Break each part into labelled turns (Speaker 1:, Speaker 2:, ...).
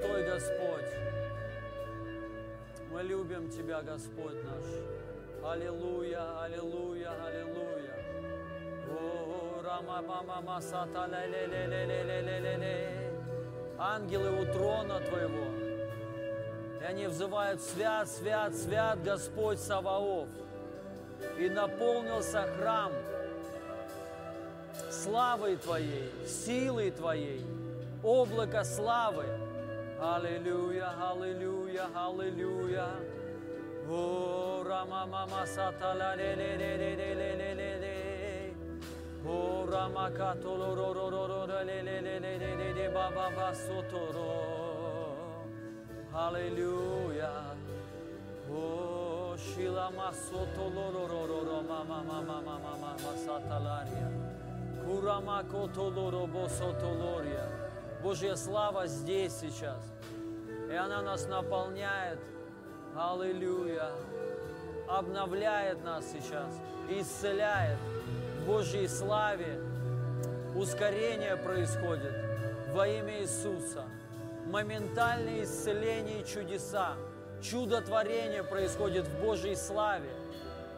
Speaker 1: святой Господь. Мы любим Тебя, Господь наш. Аллилуйя, аллилуйя, аллилуйя. О, рама мама масата ле ле ле ле ле ле ле ле ле Ангелы у трона Твоего. И они взывают, свят, свят, свят Господь Саваоф. И наполнился храм славой Твоей, силой Твоей, облако славы. Аллилуйя, аллилуйя, аллилуйя. О, рама мама сата ла ле ле ле ле ле ле ле ле ле. О, рама като ро ро ро ро ро ле ле ле ле ле ле ле ба ба ба сото ро. Аллилуйя. О, шила масото ло ро ро ро ро ма ма ма ма ма ма ма ма сата лария. Курама кото ло ро бо сото лория. Божья слава здесь сейчас. И она нас наполняет. Аллилуйя. Обновляет нас сейчас. Исцеляет. В Божьей славе ускорение происходит во имя Иисуса. Моментальное исцеление и чудеса. Чудотворение происходит в Божьей славе.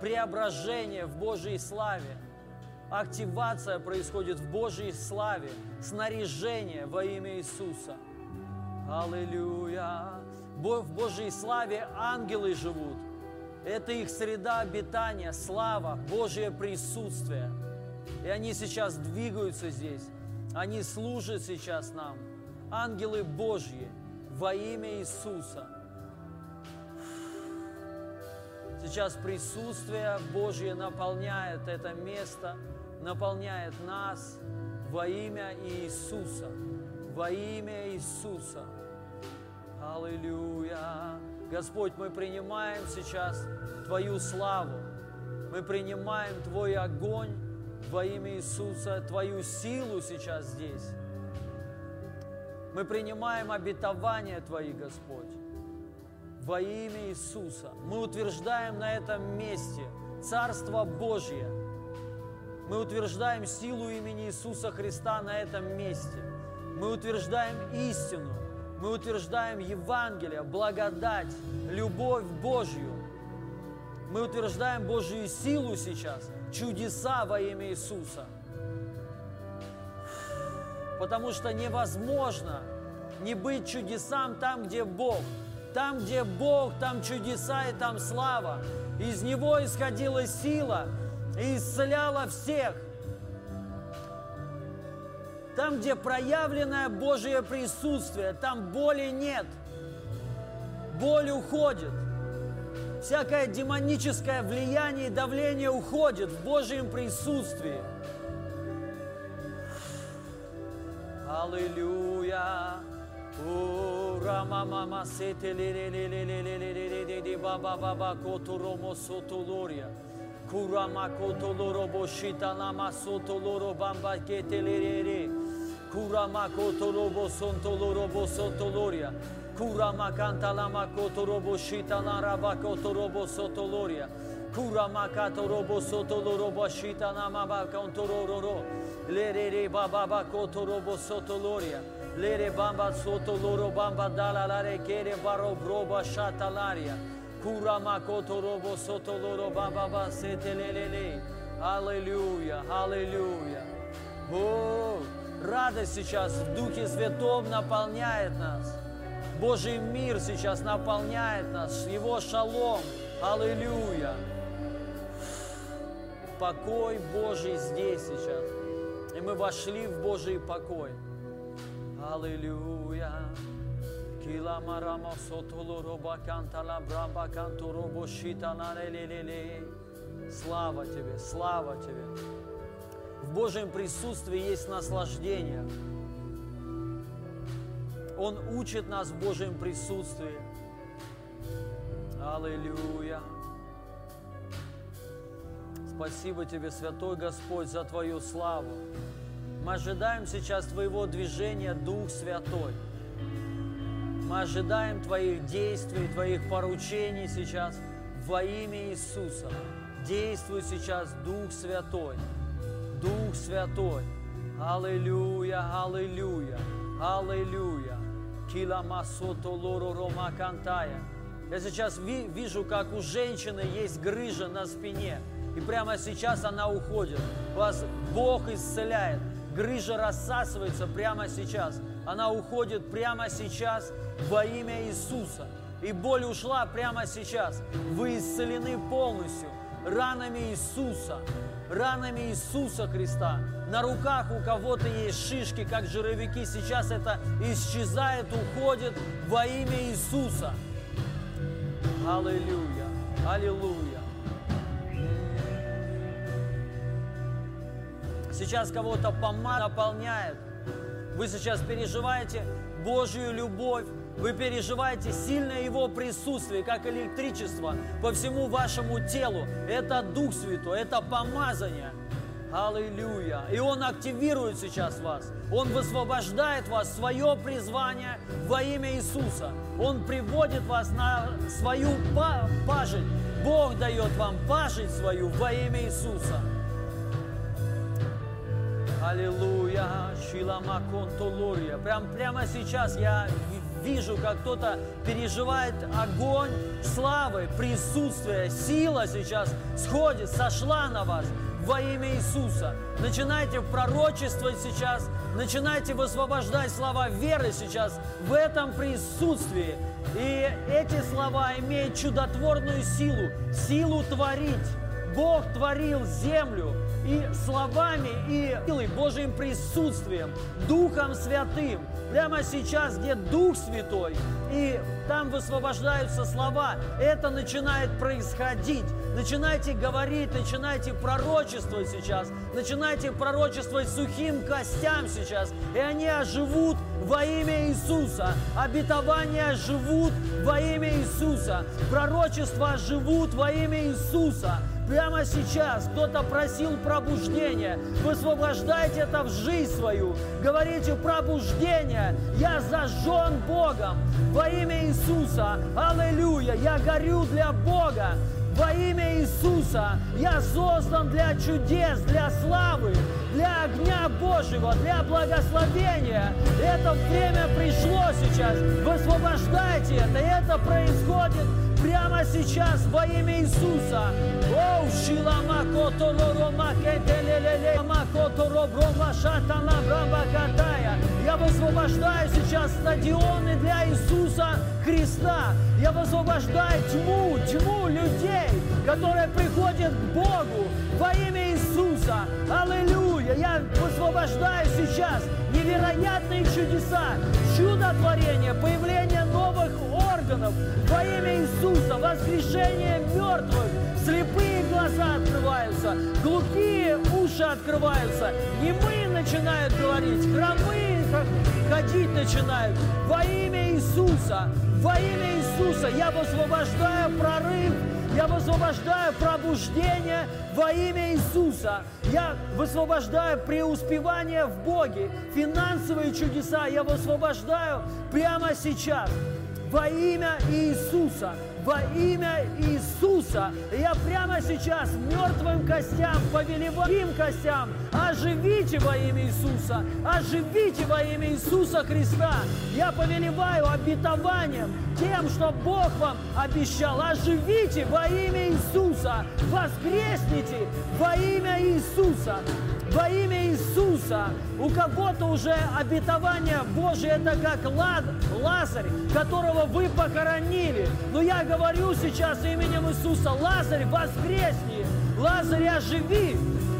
Speaker 1: Преображение в Божьей славе. Активация происходит в Божьей славе. Снаряжение во имя Иисуса. Аллилуйя. В Божьей славе ангелы живут. Это их среда обитания, слава, Божье присутствие. И они сейчас двигаются здесь. Они служат сейчас нам. Ангелы Божьи во имя Иисуса. Сейчас присутствие Божье наполняет это место, наполняет нас во имя Иисуса. Во имя Иисуса. Аллилуйя. Господь, мы принимаем сейчас Твою славу. Мы принимаем Твой огонь во имя Иисуса, Твою силу сейчас здесь. Мы принимаем обетования Твои, Господь, во имя Иисуса. Мы утверждаем на этом месте Царство Божье. Мы утверждаем силу имени Иисуса Христа на этом месте. Мы утверждаем истину. Мы утверждаем Евангелие, благодать, любовь Божью. Мы утверждаем Божью силу сейчас, чудеса во имя Иисуса. Потому что невозможно не быть чудесам там, где Бог. Там, где Бог, там чудеса и там слава. Из Него исходила сила и исцеляла всех. Там, где проявленное Божье присутствие, там боли нет. Боль уходит. Всякое демоническое влияние и давление уходит в Божьем присутствии. Аллилуйя. Ура мама мама сете ле ле ле ле ле ле ле ле ле kura Kurama kotoloro boshita nama sotoloro bamba getelerere. Kurama kotolobo sontoloro bosotoloria. Kurama kantalama kotorobo shitanaraba kotorobo sotoloria. Kurama katorobo sotolorobo shitanamaba kontororo. Lerere bababa kotorobo sotoloria. Lere bamba sotoloro bamba dalalare kere varo broba shatalaria. Аллилуйя, аллилуйя. О, радость сейчас в Духе Святом наполняет нас. Божий мир сейчас наполняет нас, Его шалом. Аллилуйя. Покой Божий здесь сейчас. И мы вошли в Божий покой. Аллилуйя. Кила марама сотоло роба кантала брамба канто робо шита на ле Слава Тебе, слава Тебе. В Божьем присутствии есть наслаждение. Он учит нас в Божьем присутствии. Аллилуйя. Спасибо Тебе, Святой Господь, за Твою славу. Мы ожидаем сейчас Твоего движения, Дух Святой. Мы ожидаем Твоих действий, Твоих поручений сейчас во имя Иисуса. Действуй сейчас, Дух Святой. Дух Святой. Аллилуйя, аллилуйя, аллилуйя. Кила масото лоро рома кантая. Я сейчас ви- вижу, как у женщины есть грыжа на спине. И прямо сейчас она уходит. Вас Бог исцеляет. Грыжа рассасывается прямо сейчас. Она уходит прямо сейчас во имя Иисуса. И боль ушла прямо сейчас. Вы исцелены полностью ранами Иисуса. Ранами Иисуса Христа. На руках у кого-то есть шишки, как жировики. Сейчас это исчезает, уходит во имя Иисуса. Аллилуйя. Аллилуйя. Сейчас кого-то помада наполняет. Вы сейчас переживаете Божью любовь. Вы переживаете сильное Его присутствие, как электричество по всему вашему телу. Это Дух Святой, это помазание. Аллилуйя. И Он активирует сейчас вас. Он высвобождает вас свое призвание во имя Иисуса. Он приводит вас на свою па- пажить. Бог дает вам пажить свою во имя Иисуса. Аллилуйя, Шиламаконтолория. Прям, прямо сейчас я ви- вижу, как кто-то переживает огонь славы, присутствия, сила сейчас сходит, сошла на вас во имя Иисуса. Начинайте пророчествовать сейчас, начинайте высвобождать слова веры сейчас в этом присутствии. И эти слова имеют чудотворную силу, силу творить. Бог творил землю и словами, и силой, Божьим присутствием, Духом Святым. Прямо сейчас, где Дух Святой, и там высвобождаются слова, это начинает происходить. Начинайте говорить, начинайте пророчествовать сейчас, начинайте пророчествовать сухим костям сейчас, и они оживут во имя Иисуса. Обетования живут во имя Иисуса. Пророчества живут во имя Иисуса. Прямо сейчас кто-то просил пробуждения. Высвобождайте это в жизнь свою. Говорите пробуждение. Я зажжен Богом во имя Иисуса. Аллилуйя. Я горю для Бога. Во имя Иисуса я создан для чудес, для славы, для огня Божьего, для благословения. Это время пришло сейчас. Высвобождайте это. Это происходит прямо сейчас во имя Иисуса. Оу, шилама котолорома кетелелеле, макотороброма шатана браба катая. Я высвобождаю сейчас стадионы для Иисуса Христа. Я высвобождаю тьму, тьму людей, которые приходят к Богу во имя Иисуса. Аллилуйя! Я высвобождаю сейчас невероятные чудеса, чудотворение, появление новых органов во имя Иисуса, воскрешение мертвых, слепые глаза открываются, глухие уши открываются, немые начинают говорить, хромые ходить начинают. Во имя Иисуса, во имя Иисуса я высвобождаю прорыв я высвобождаю пробуждение во имя Иисуса. Я высвобождаю преуспевание в Боге, финансовые чудеса. Я высвобождаю прямо сейчас во имя Иисуса. Во имя Иисуса. Я прямо сейчас мертвым костям повелеваю им костям. Оживите во имя Иисуса. Оживите во имя Иисуса Христа. Я повелеваю обетованием тем, что Бог вам обещал. Оживите во имя Иисуса. Воскресните во имя Иисуса. Во имя Иисуса. У кого-то уже обетование Божие, это как Лазарь, которого вы похоронили. Но я говорю сейчас именем Иисуса, Лазарь, воскресни, Лазарь, оживи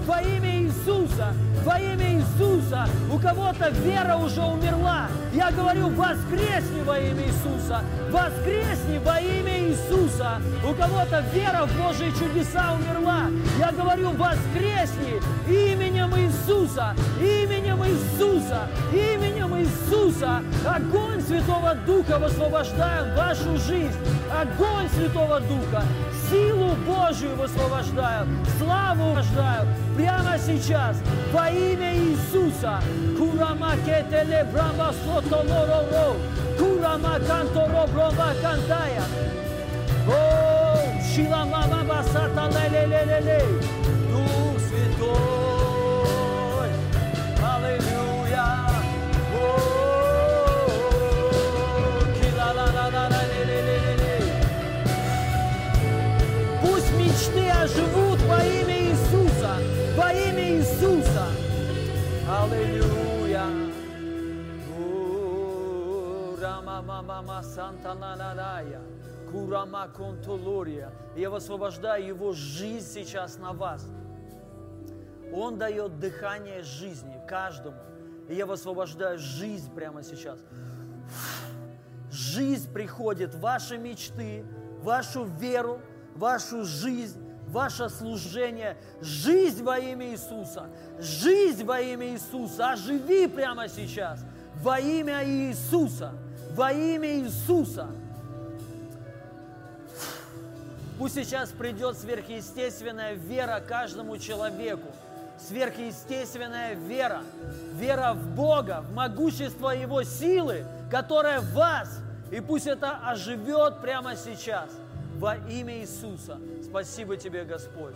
Speaker 1: во имя Иисуса, во имя Иисуса. У кого-то вера уже умерла. Я говорю, воскресни во имя Иисуса, воскресни во имя Иисуса. У кого-то вера в Божьи чудеса умерла. Я говорю, воскресни именем Иисуса, именем Иисуса, именем Иисуса. Огонь Святого Духа высвобождаем вашу жизнь. Огонь Святого Духа, силу Божию высвобождаю, славу высвобождаю прямо сейчас во имя Иисуса. Курама кетеле брама сотолоро, курама канторо брама кантая. О, шила мама сата ле ле ле ле Дух Святой, Аллилуйя. Пусть мечты оживут во имя Аллилуйя. Курама Контулория. Я высвобождаю Его жизнь сейчас на вас. Он дает дыхание жизни каждому. И я высвобождаю жизнь прямо сейчас. Жизнь приходит, ваши мечты, вашу веру, вашу жизнь, ваше служение. Жизнь во имя Иисуса. Жизнь во имя Иисуса. Оживи прямо сейчас. Во имя Иисуса. Во имя Иисуса. Пусть сейчас придет сверхъестественная вера каждому человеку. Сверхъестественная вера. Вера в Бога, в могущество Его силы, которая в вас. И пусть это оживет прямо сейчас. Во имя Иисуса. Спасибо Тебе, Господь.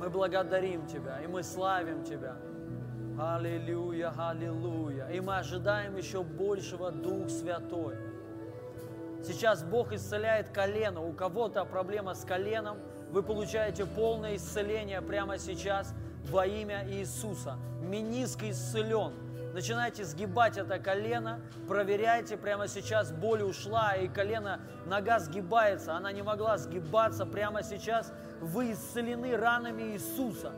Speaker 1: Мы благодарим Тебя, и мы славим Тебя. Аллилуйя, аллилуйя. И мы ожидаем еще большего Дух Святой. Сейчас Бог исцеляет колено. У кого-то проблема с коленом. Вы получаете полное исцеление прямо сейчас во имя Иисуса. Миниск исцелен. Начинайте сгибать это колено, проверяйте, прямо сейчас боль ушла, и колено, нога сгибается, она не могла сгибаться, прямо сейчас вы исцелены ранами Иисуса.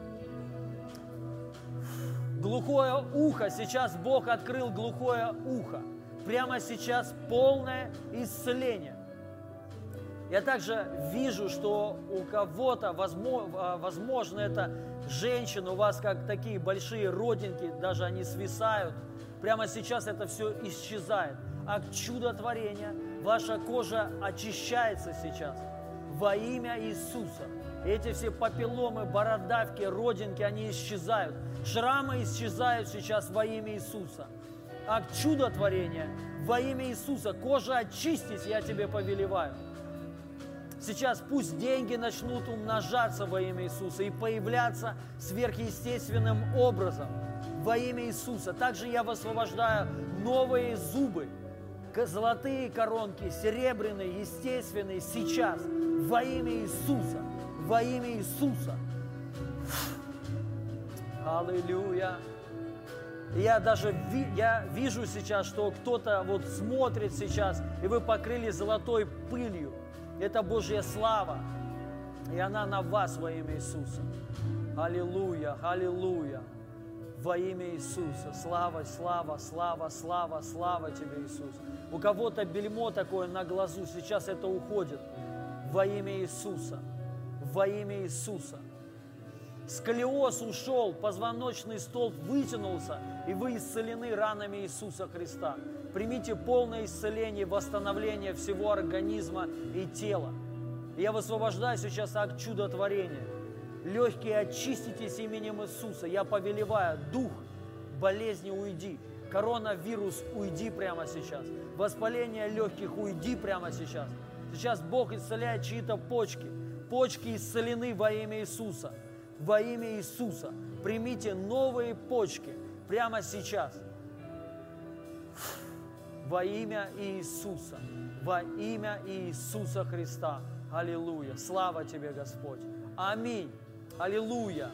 Speaker 1: Глухое ухо, сейчас Бог открыл глухое ухо прямо сейчас полное исцеление. Я также вижу, что у кого-то, возможно, возможно, это женщина, у вас как такие большие родинки, даже они свисают. Прямо сейчас это все исчезает. Акт чудотворения, ваша кожа очищается сейчас во имя Иисуса. Эти все папилломы, бородавки, родинки, они исчезают. Шрамы исчезают сейчас во имя Иисуса акт чудотворения. Во имя Иисуса, кожа очистись, я тебе повелеваю. Сейчас пусть деньги начнут умножаться во имя Иисуса и появляться сверхъестественным образом во имя Иисуса. Также я высвобождаю новые зубы, золотые коронки, серебряные, естественные, сейчас во имя Иисуса, во имя Иисуса. Аллилуйя. Я даже ви, я вижу сейчас, что кто-то вот смотрит сейчас, и вы покрыли золотой пылью. Это Божья слава, и она на вас во имя Иисуса. Аллилуйя, аллилуйя. Во имя Иисуса. Слава, слава, слава, слава, слава тебе, Иисус. У кого-то бельмо такое на глазу, сейчас это уходит. Во имя Иисуса. Во имя Иисуса. Сколиоз ушел, позвоночный столб вытянулся, и вы исцелены ранами Иисуса Христа. Примите полное исцеление, восстановление всего организма и тела. Я высвобождаю сейчас акт чудотворения. Легкие очиститесь именем Иисуса. Я повелеваю, дух болезни уйди. Коронавирус уйди прямо сейчас. Воспаление легких уйди прямо сейчас. Сейчас Бог исцеляет чьи-то почки. Почки исцелены во имя Иисуса во имя Иисуса. Примите новые почки прямо сейчас. Во имя Иисуса. Во имя Иисуса Христа. Аллилуйя. Слава тебе, Господь. Аминь. Аллилуйя.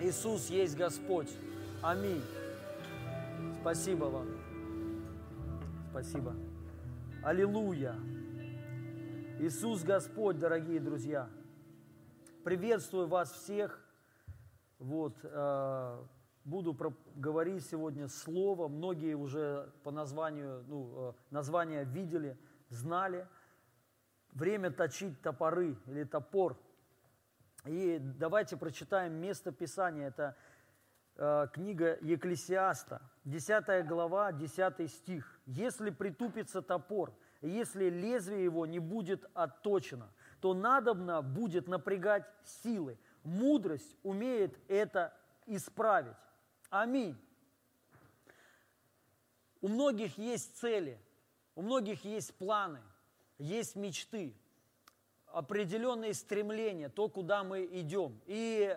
Speaker 1: Иисус есть Господь. Аминь. Спасибо вам. Спасибо. Аллилуйя. Иисус Господь, дорогие друзья. Приветствую вас всех. Вот, э, буду говорить сегодня слово. Многие уже по названию, ну, э, название видели, знали. Время точить топоры или топор. И давайте прочитаем место Писания. Это э, книга Екклесиаста, 10 глава, 10 стих. «Если притупится топор, если лезвие его не будет отточено, то надобно будет напрягать силы. Мудрость умеет это исправить. Аминь. У многих есть цели, у многих есть планы, есть мечты, определенные стремления, то, куда мы идем. И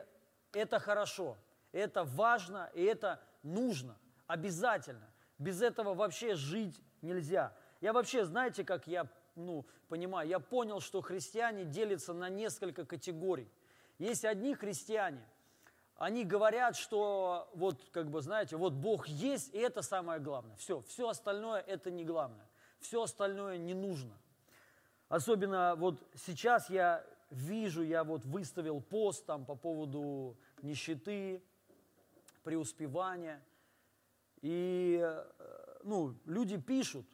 Speaker 1: это хорошо, это важно, и это нужно, обязательно. Без этого вообще жить нельзя. Я вообще, знаете, как я ну, понимаю, я понял, что христиане делятся на несколько категорий. Есть одни христиане, они говорят, что вот, как бы, знаете, вот Бог есть, и это самое главное. Все, все остальное это не главное. Все остальное не нужно. Особенно вот сейчас я вижу, я вот выставил пост там по поводу нищеты, преуспевания. И э, ну, люди пишут,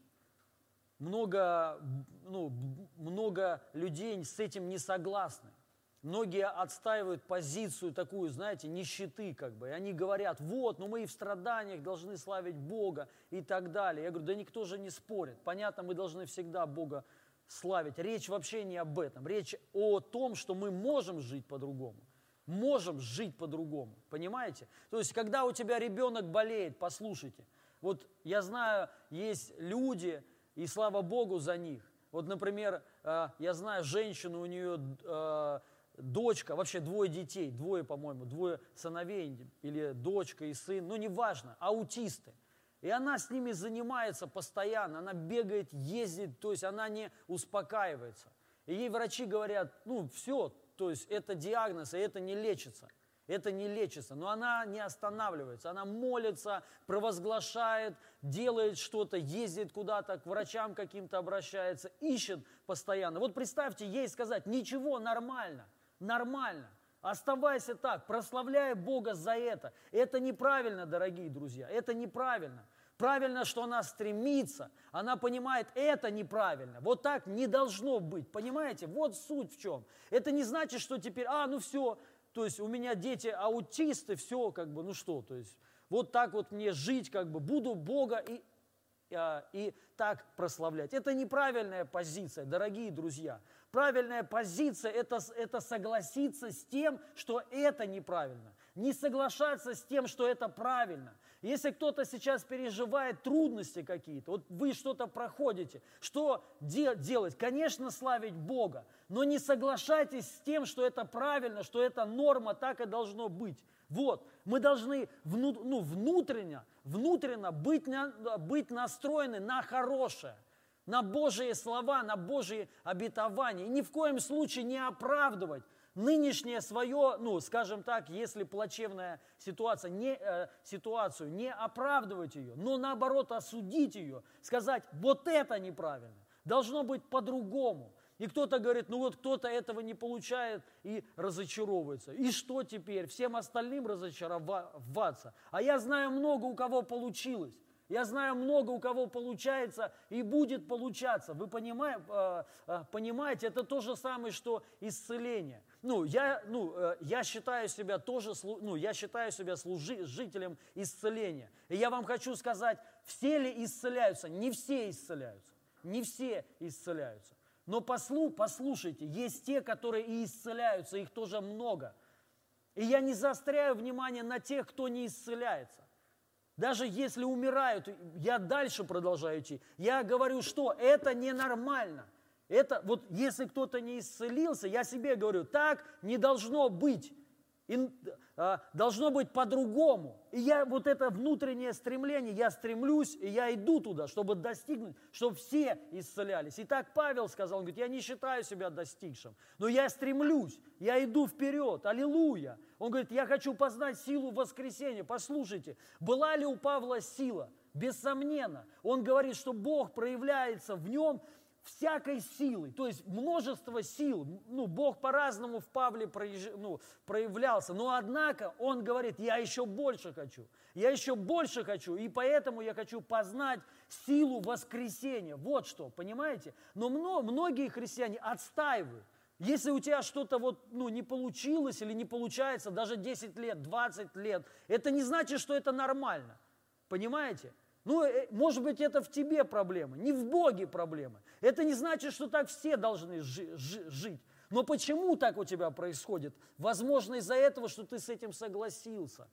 Speaker 1: много, ну, много людей с этим не согласны. Многие отстаивают позицию такую, знаете, нищеты как бы. И они говорят, вот, ну мы и в страданиях должны славить Бога и так далее. Я говорю, да никто же не спорит. Понятно, мы должны всегда Бога славить. Речь вообще не об этом. Речь о том, что мы можем жить по-другому. Можем жить по-другому. Понимаете? То есть, когда у тебя ребенок болеет, послушайте. Вот я знаю, есть люди, и слава Богу за них. Вот, например, э, я знаю женщину, у нее э, дочка, вообще двое детей, двое, по-моему, двое сыновей, или дочка и сын, ну неважно, аутисты. И она с ними занимается постоянно, она бегает, ездит, то есть она не успокаивается. И ей врачи говорят, ну все, то есть это диагноз, и это не лечится. Это не лечится, но она не останавливается, она молится, провозглашает, делает что-то, ездит куда-то, к врачам каким-то обращается, ищет постоянно. Вот представьте, ей сказать, ничего, нормально – нормально. Оставайся так, прославляй Бога за это. Это неправильно, дорогие друзья, это неправильно. Правильно, что она стремится, она понимает, это неправильно. Вот так не должно быть, понимаете? Вот суть в чем. Это не значит, что теперь, а, ну все, то есть у меня дети аутисты, все, как бы, ну что, то есть вот так вот мне жить, как бы, буду Бога и, и так прославлять. Это неправильная позиция, дорогие друзья. Правильная позиция это, – это согласиться с тем, что это неправильно. Не соглашаться с тем, что это правильно. Если кто-то сейчас переживает трудности какие-то, вот вы что-то проходите, что де- делать? Конечно, славить Бога, но не соглашайтесь с тем, что это правильно, что это норма, так и должно быть. Вот, мы должны вну, ну, внутренне, внутренне быть, на, быть настроены на хорошее – на Божие слова, на Божие обетования. И ни в коем случае не оправдывать нынешнее свое, ну, скажем так, если плачевная ситуация, не, э, ситуацию, не оправдывать ее, но наоборот осудить ее, сказать, вот это неправильно, должно быть по-другому. И кто-то говорит, ну вот кто-то этого не получает и разочаровывается. И что теперь? Всем остальным разочароваться. А я знаю много, у кого получилось. Я знаю много, у кого получается и будет получаться. Вы понимаете, э, э, понимаете это то же самое, что исцеление. Ну, я, ну, э, я считаю себя тоже, ну, я считаю себя служителем исцеления. И я вам хочу сказать, все ли исцеляются? Не все исцеляются. Не все исцеляются. Но послу, послушайте, есть те, которые и исцеляются, их тоже много. И я не заостряю внимание на тех, кто не исцеляется. Даже если умирают, я дальше продолжаю идти. Я говорю, что это ненормально. Это вот если кто-то не исцелился, я себе говорю, так не должно быть. И, а, должно быть по-другому. И я вот это внутреннее стремление, я стремлюсь, и я иду туда, чтобы достигнуть, чтобы все исцелялись. И так Павел сказал, он говорит, я не считаю себя достигшим, но я стремлюсь, я иду вперед, аллилуйя. Он говорит, я хочу познать силу воскресения. Послушайте, была ли у Павла сила? Бессомненно. Он говорит, что Бог проявляется в нем всякой силой, то есть множество сил. Ну, Бог по-разному в Павле ну, проявлялся, но однако он говорит, я еще больше хочу, я еще больше хочу, и поэтому я хочу познать силу воскресения. Вот что, понимаете? Но многие христиане отстаивают. Если у тебя что-то вот, ну, не получилось или не получается даже 10 лет, 20 лет, это не значит, что это нормально. Понимаете? Ну, э, может быть, это в тебе проблема, не в Боге проблема. Это не значит, что так все должны жи- жи- жить. Но почему так у тебя происходит? Возможно, из-за этого, что ты с этим согласился.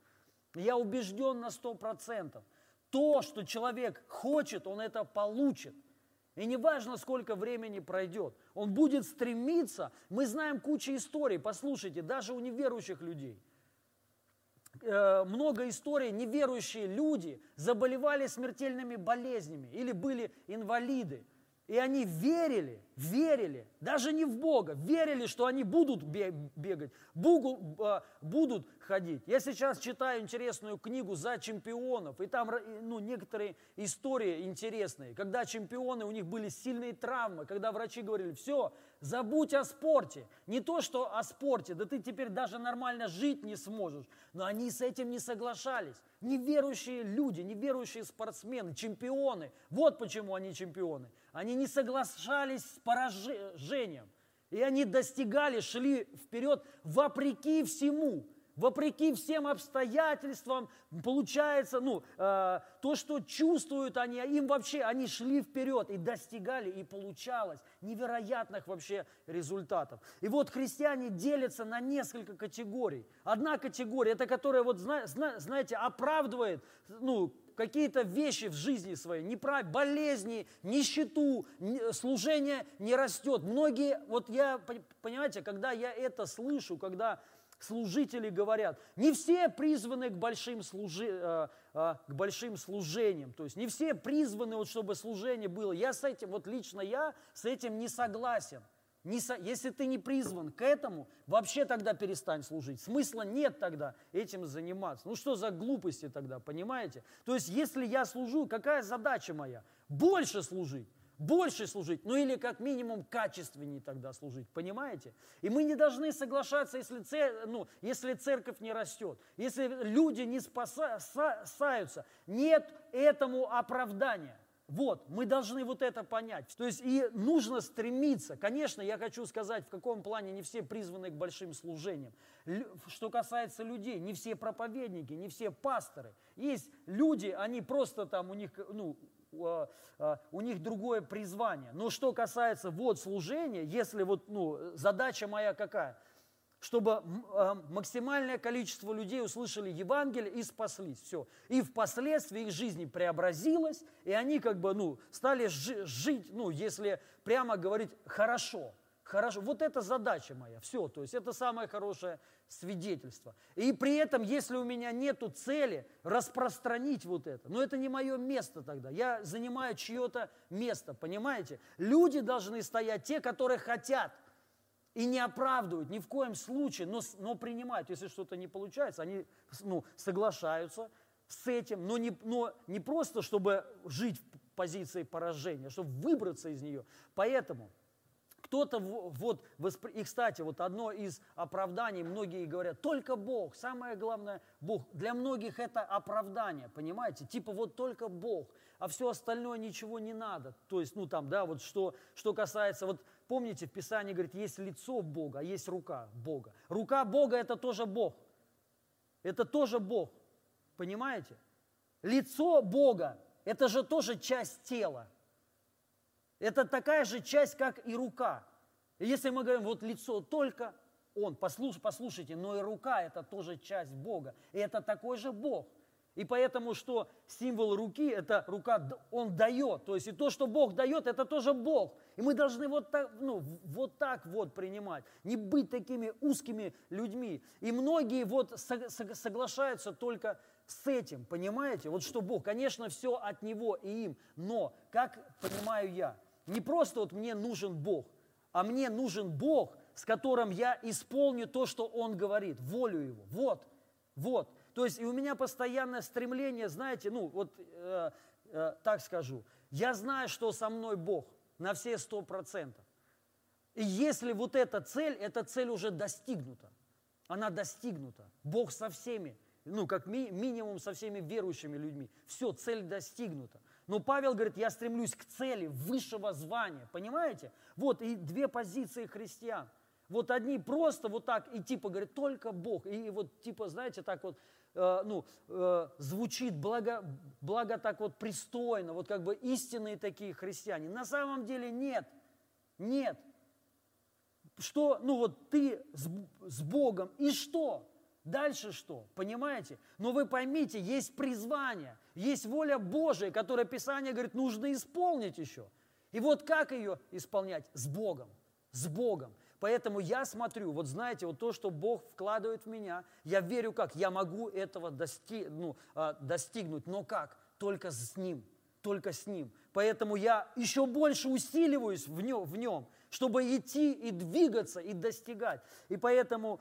Speaker 1: Я убежден на сто процентов. То, что человек хочет, он это получит. И не важно, сколько времени пройдет. Он будет стремиться. Мы знаем кучу историй. Послушайте, даже у неверующих людей – много историй, неверующие люди заболевали смертельными болезнями или были инвалиды. И они верили, верили, даже не в Бога, верили, что они будут бегать, а, будут ходить. Я сейчас читаю интересную книгу «За чемпионов», и там ну, некоторые истории интересные, когда чемпионы, у них были сильные травмы, когда врачи говорили, все, забудь о спорте. Не то, что о спорте, да ты теперь даже нормально жить не сможешь. Но они с этим не соглашались. Неверующие люди, неверующие спортсмены, чемпионы. Вот почему они чемпионы. Они не соглашались с поражением. И они достигали, шли вперед вопреки всему вопреки всем обстоятельствам, получается, ну, э, то, что чувствуют они, им вообще, они шли вперед и достигали, и получалось невероятных вообще результатов. И вот христиане делятся на несколько категорий. Одна категория, это которая, вот, знаете, оправдывает, ну, какие-то вещи в жизни своей, неправ... болезни, нищету, служение не растет. Многие, вот я, понимаете, когда я это слышу, когда служители говорят, не все призваны к большим, служи, э, э, к большим служениям, то есть не все призваны, вот, чтобы служение было. Я с этим, вот лично я с этим не согласен. Не со, если ты не призван к этому, вообще тогда перестань служить. Смысла нет тогда этим заниматься. Ну что за глупости тогда, понимаете? То есть если я служу, какая задача моя? Больше служить больше служить, ну или как минимум качественнее тогда служить, понимаете? И мы не должны соглашаться, если, цер, ну, если церковь не растет, если люди не спасаются, нет этому оправдания. Вот, мы должны вот это понять. То есть и нужно стремиться. Конечно, я хочу сказать, в каком плане не все призваны к большим служениям. Что касается людей, не все проповедники, не все пасторы. Есть люди, они просто там, у них, ну, у них другое призвание. Но что касается вот служения, если вот, ну, задача моя какая? Чтобы а, максимальное количество людей услышали Евангелие и спаслись. Все. И впоследствии их жизнь преобразилась, и они как бы, ну, стали жить, ну, если прямо говорить, хорошо. Хорошо, вот это задача моя, все, то есть это самое хорошее свидетельство. И при этом, если у меня нет цели распространить вот это, но это не мое место тогда, я занимаю чье-то место, понимаете? Люди должны стоять, те, которые хотят, и не оправдывают ни в коем случае, но, но принимают. Если что-то не получается, они ну, соглашаются с этим, но не, но не просто, чтобы жить в позиции поражения, а чтобы выбраться из нее. Поэтому – кто-то вот, и, кстати, вот одно из оправданий, многие говорят, только Бог, самое главное, Бог. Для многих это оправдание, понимаете? Типа вот только Бог, а все остальное ничего не надо. То есть, ну там, да, вот что, что касается, вот помните, в Писании говорит, есть лицо Бога, а есть рука Бога. Рука Бога – это тоже Бог. Это тоже Бог, понимаете? Лицо Бога – это же тоже часть тела. Это такая же часть, как и рука. Если мы говорим, вот лицо только Он, послуш, послушайте, но и рука – это тоже часть Бога. И это такой же Бог. И поэтому, что символ руки – это рука, Он дает. То есть и то, что Бог дает, это тоже Бог. И мы должны вот так, ну, вот так вот принимать. Не быть такими узкими людьми. И многие вот соглашаются только с этим, понимаете? Вот что Бог, конечно, все от Него и им. Но, как понимаю я – не просто вот мне нужен Бог, а мне нужен Бог, с которым я исполню то, что Он говорит, волю Его. Вот, вот. То есть и у меня постоянное стремление, знаете, ну вот э, э, так скажу, я знаю, что со мной Бог на все сто процентов. И если вот эта цель, эта цель уже достигнута, она достигнута. Бог со всеми, ну как ми, минимум со всеми верующими людьми. Все, цель достигнута. Но Павел говорит, я стремлюсь к цели высшего звания. Понимаете? Вот и две позиции христиан. Вот одни просто вот так, и типа говорят, только Бог. И вот типа, знаете, так вот, э, ну, э, звучит благо, благо так вот пристойно, вот как бы истинные такие христиане. На самом деле нет, нет. Что, ну вот ты с, с Богом, и что? Дальше что? Понимаете? Но вы поймите, есть призвание, есть воля Божия, которая Писание говорит, нужно исполнить еще. И вот как ее исполнять? С Богом. С Богом. Поэтому я смотрю, вот знаете, вот то, что Бог вкладывает в меня, я верю как, я могу этого дости, ну, а, достигнуть, но как? Только с Ним. только с Ним. Поэтому я еще больше усиливаюсь в нем, в нем чтобы идти и двигаться, и достигать. И поэтому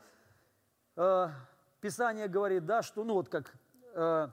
Speaker 1: э, Писание говорит, да, что, ну вот как, э,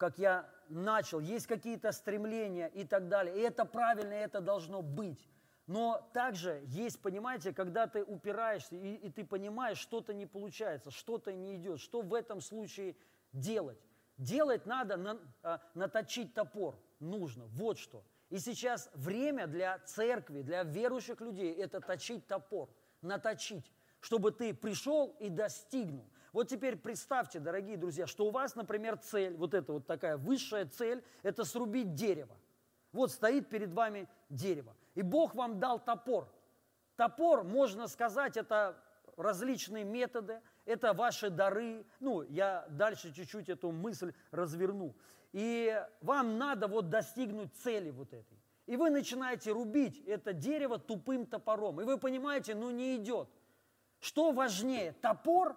Speaker 1: как я начал, есть какие-то стремления и так далее. И это правильно, и это должно быть. Но также есть, понимаете, когда ты упираешься и, и ты понимаешь, что-то не получается, что-то не идет, что в этом случае делать. Делать надо, на, а, наточить топор нужно, вот что. И сейчас время для церкви, для верующих людей – это точить топор, наточить, чтобы ты пришел и достигнул. Вот теперь представьте, дорогие друзья, что у вас, например, цель, вот эта вот такая высшая цель – это срубить дерево. Вот стоит перед вами дерево. И Бог вам дал топор. Топор, можно сказать, это различные методы, это ваши дары. Ну, я дальше чуть-чуть эту мысль разверну. И вам надо вот достигнуть цели вот этой. И вы начинаете рубить это дерево тупым топором. И вы понимаете, ну не идет. Что важнее, топор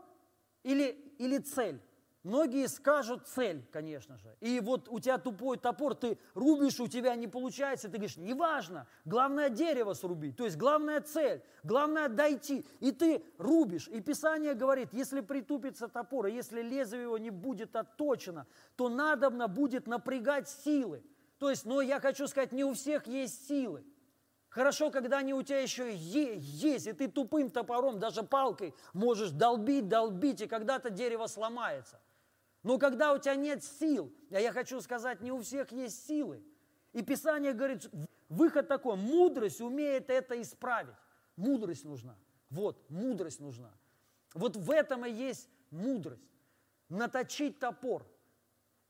Speaker 1: или, или цель? Многие скажут цель, конечно же. И вот у тебя тупой топор, ты рубишь, у тебя не получается, ты говоришь, неважно, главное дерево срубить, то есть главная цель, главное дойти. И ты рубишь. И Писание говорит, если притупится топор, и если лезвие его не будет отточено, то надобно будет напрягать силы. То есть, но я хочу сказать, не у всех есть силы. Хорошо, когда они у тебя еще есть, и ты тупым топором, даже палкой можешь долбить, долбить, и когда-то дерево сломается – но когда у тебя нет сил, а я хочу сказать, не у всех есть силы. И Писание говорит, выход такой, мудрость умеет это исправить. Мудрость нужна. Вот, мудрость нужна. Вот в этом и есть мудрость. Наточить топор.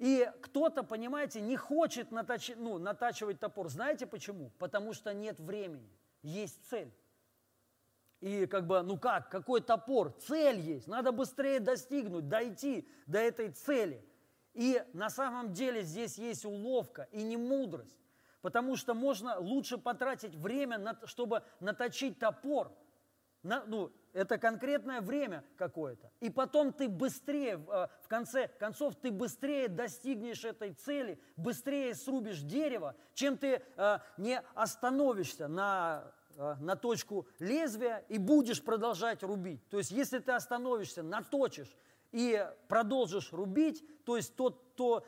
Speaker 1: И кто-то, понимаете, не хочет наточить, ну, натачивать топор. Знаете почему? Потому что нет времени. Есть цель. И как бы, ну как, какой топор? Цель есть, надо быстрее достигнуть, дойти до этой цели. И на самом деле здесь есть уловка и не мудрость. Потому что можно лучше потратить время, чтобы наточить топор. На, ну, это конкретное время какое-то. И потом ты быстрее, э, в конце концов, ты быстрее достигнешь этой цели, быстрее срубишь дерево, чем ты э, не остановишься на Э, на точку лезвия и будешь продолжать рубить. То есть, если ты остановишься, наточишь и продолжишь рубить, то есть тот, кто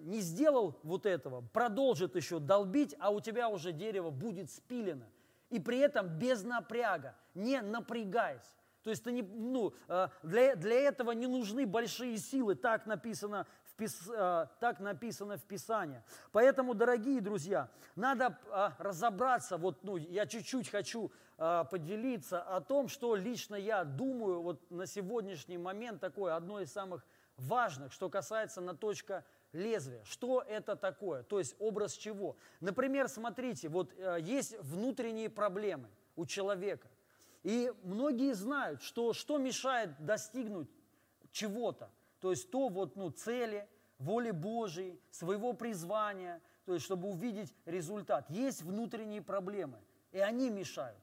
Speaker 1: не сделал вот этого, продолжит еще долбить, а у тебя уже дерево будет спилено. И при этом без напряга, не напрягаясь. То есть ты не, ну, э, для, для этого не нужны большие силы, так написано Пис, э, так написано в Писании. Поэтому, дорогие друзья, надо э, разобраться, вот, ну, я чуть-чуть хочу поделиться о том, что лично я думаю вот на сегодняшний момент такое одно из самых важных, что касается на точка лезвия. Что это такое? То есть образ чего? Например, смотрите, вот есть внутренние проблемы у человека. И многие знают, что, что мешает достигнуть чего-то. То есть то вот, ну, цели, воли Божией, своего призвания, то есть чтобы увидеть результат. Есть внутренние проблемы, и они мешают.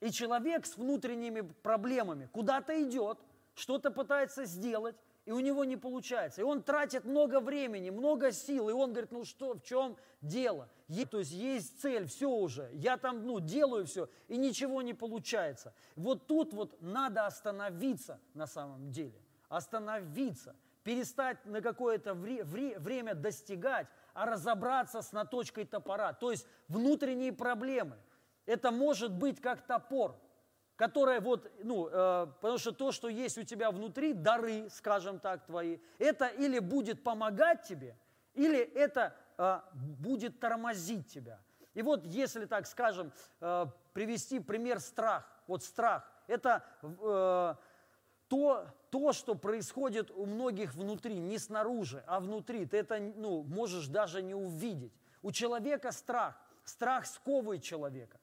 Speaker 1: И человек с внутренними проблемами куда-то идет, что-то пытается сделать, и у него не получается. И он тратит много времени, много сил, и он говорит, ну что, в чем дело? то есть есть цель, все уже, я там, ну, делаю все, и ничего не получается. Вот тут вот надо остановиться на самом деле, остановиться – перестать на какое-то вре- вре- время достигать, а разобраться с наточкой топора. То есть внутренние проблемы. Это может быть как топор, которое вот, ну, э, потому что то, что есть у тебя внутри, дары, скажем так, твои, это или будет помогать тебе, или это э, будет тормозить тебя. И вот если, так скажем, э, привести пример страх. Вот страх – это э, то, то, что происходит у многих внутри, не снаружи, а внутри, ты это ну, можешь даже не увидеть. У человека страх. Страх сковывает человека.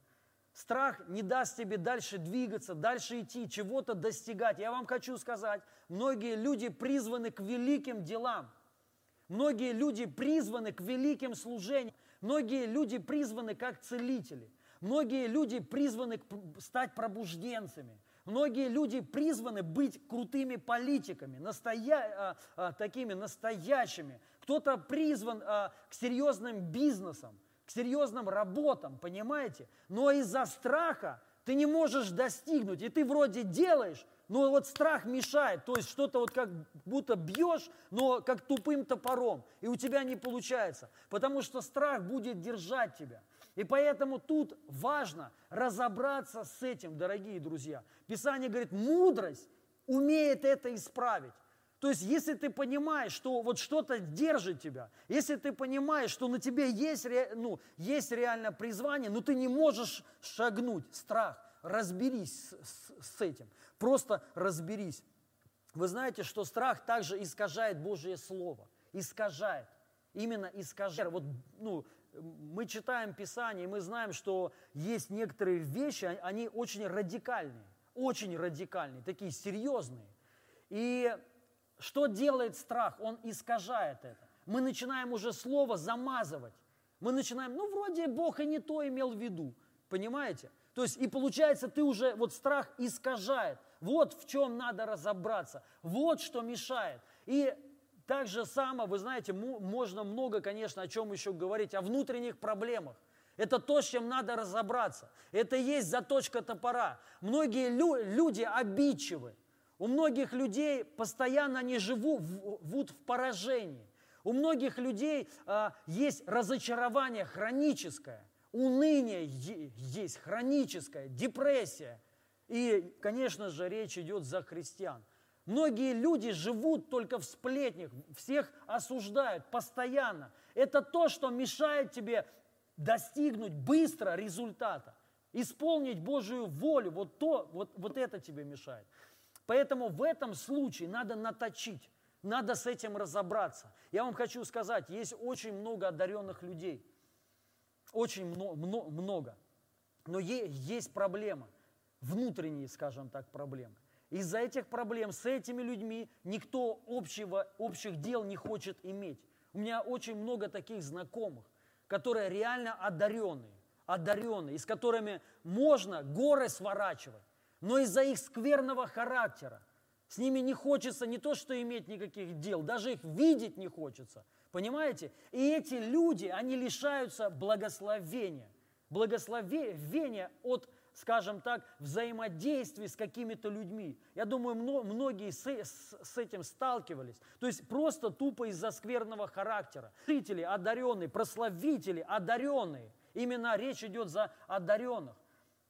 Speaker 1: Страх не даст тебе дальше двигаться, дальше идти, чего-то достигать. Я вам хочу сказать, многие люди призваны к великим делам. Многие люди призваны к великим служениям. Многие люди призваны как целители. Многие люди призваны стать пробужденцами. Многие люди призваны быть крутыми политиками, настоя... а, а, такими настоящими. Кто-то призван а, к серьезным бизнесам, к серьезным работам, понимаете? Но из-за страха ты не можешь достигнуть, и ты вроде делаешь, но вот страх мешает, то есть что-то вот как будто бьешь, но как тупым топором, и у тебя не получается, потому что страх будет держать тебя. И поэтому тут важно разобраться с этим, дорогие друзья. Писание говорит, мудрость умеет это исправить. То есть, если ты понимаешь, что вот что-то держит тебя, если ты понимаешь, что на тебе есть, ну, есть реальное призвание, но ты не можешь шагнуть, страх, разберись с, с, этим, просто разберись. Вы знаете, что страх также искажает Божье Слово, искажает, именно искажает. Вот, ну, мы читаем Писание, и мы знаем, что есть некоторые вещи, они очень радикальные, очень радикальные, такие серьезные. И что делает страх? Он искажает это. Мы начинаем уже слово замазывать. Мы начинаем, ну, вроде Бог и не то имел в виду. Понимаете? То есть, и получается, ты уже, вот страх искажает. Вот в чем надо разобраться. Вот что мешает. И так же само, вы знаете, можно много, конечно, о чем еще говорить, о внутренних проблемах. Это то, с чем надо разобраться. Это и есть заточка топора. Многие лю- люди обидчивы. У многих людей постоянно они живут в поражении. У многих людей а, есть разочарование хроническое, уныние есть хроническое, депрессия. И, конечно же, речь идет за христиан. Многие люди живут только в сплетнях, всех осуждают постоянно. Это то, что мешает тебе достигнуть быстро результата, исполнить Божию волю. Вот, то, вот, вот это тебе мешает. Поэтому в этом случае надо наточить, надо с этим разобраться. Я вам хочу сказать, есть очень много одаренных людей, очень много, но есть проблемы, внутренние, скажем так, проблемы. Из-за этих проблем с этими людьми никто общего, общих дел не хочет иметь. У меня очень много таких знакомых, которые реально одаренные, одаренные, и с которыми можно горы сворачивать но из-за их скверного характера. С ними не хочется не то, что иметь никаких дел, даже их видеть не хочется. Понимаете? И эти люди, они лишаются благословения. Благословения от, скажем так, взаимодействия с какими-то людьми. Я думаю, многие с, этим сталкивались. То есть просто тупо из-за скверного характера. Жители одаренные, прославители одаренные. Именно речь идет за одаренных.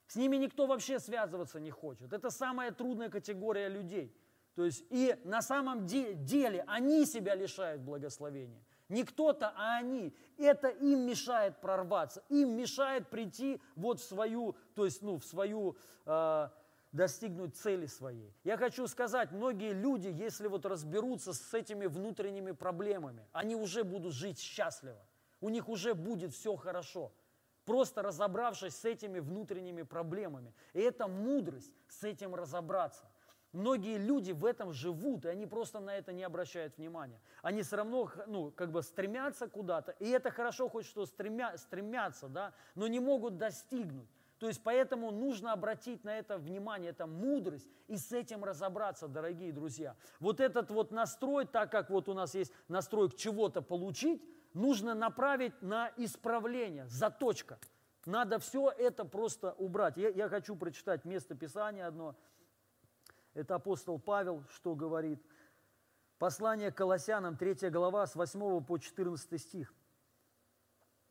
Speaker 1: С ними никто вообще связываться не хочет. Это самая трудная категория людей. То есть и на самом деле они себя лишают благословения. Не кто-то, а они. Это им мешает прорваться, им мешает прийти вот в свою, то есть ну, в свою, э, достигнуть цели своей. Я хочу сказать, многие люди, если вот разберутся с этими внутренними проблемами, они уже будут жить счастливо. У них уже будет все хорошо просто разобравшись с этими внутренними проблемами. И это мудрость с этим разобраться. Многие люди в этом живут, и они просто на это не обращают внимания. Они все равно, ну, как бы стремятся куда-то, и это хорошо хоть что стремя, стремятся, да, но не могут достигнуть. То есть поэтому нужно обратить на это внимание, это мудрость, и с этим разобраться, дорогие друзья. Вот этот вот настрой, так как вот у нас есть настрой к чего-то получить, нужно направить на исправление, заточка. Надо все это просто убрать. Я, я хочу прочитать место Писания одно. Это апостол Павел, что говорит. Послание к Колоссянам, 3 глава, с 8 по 14 стих.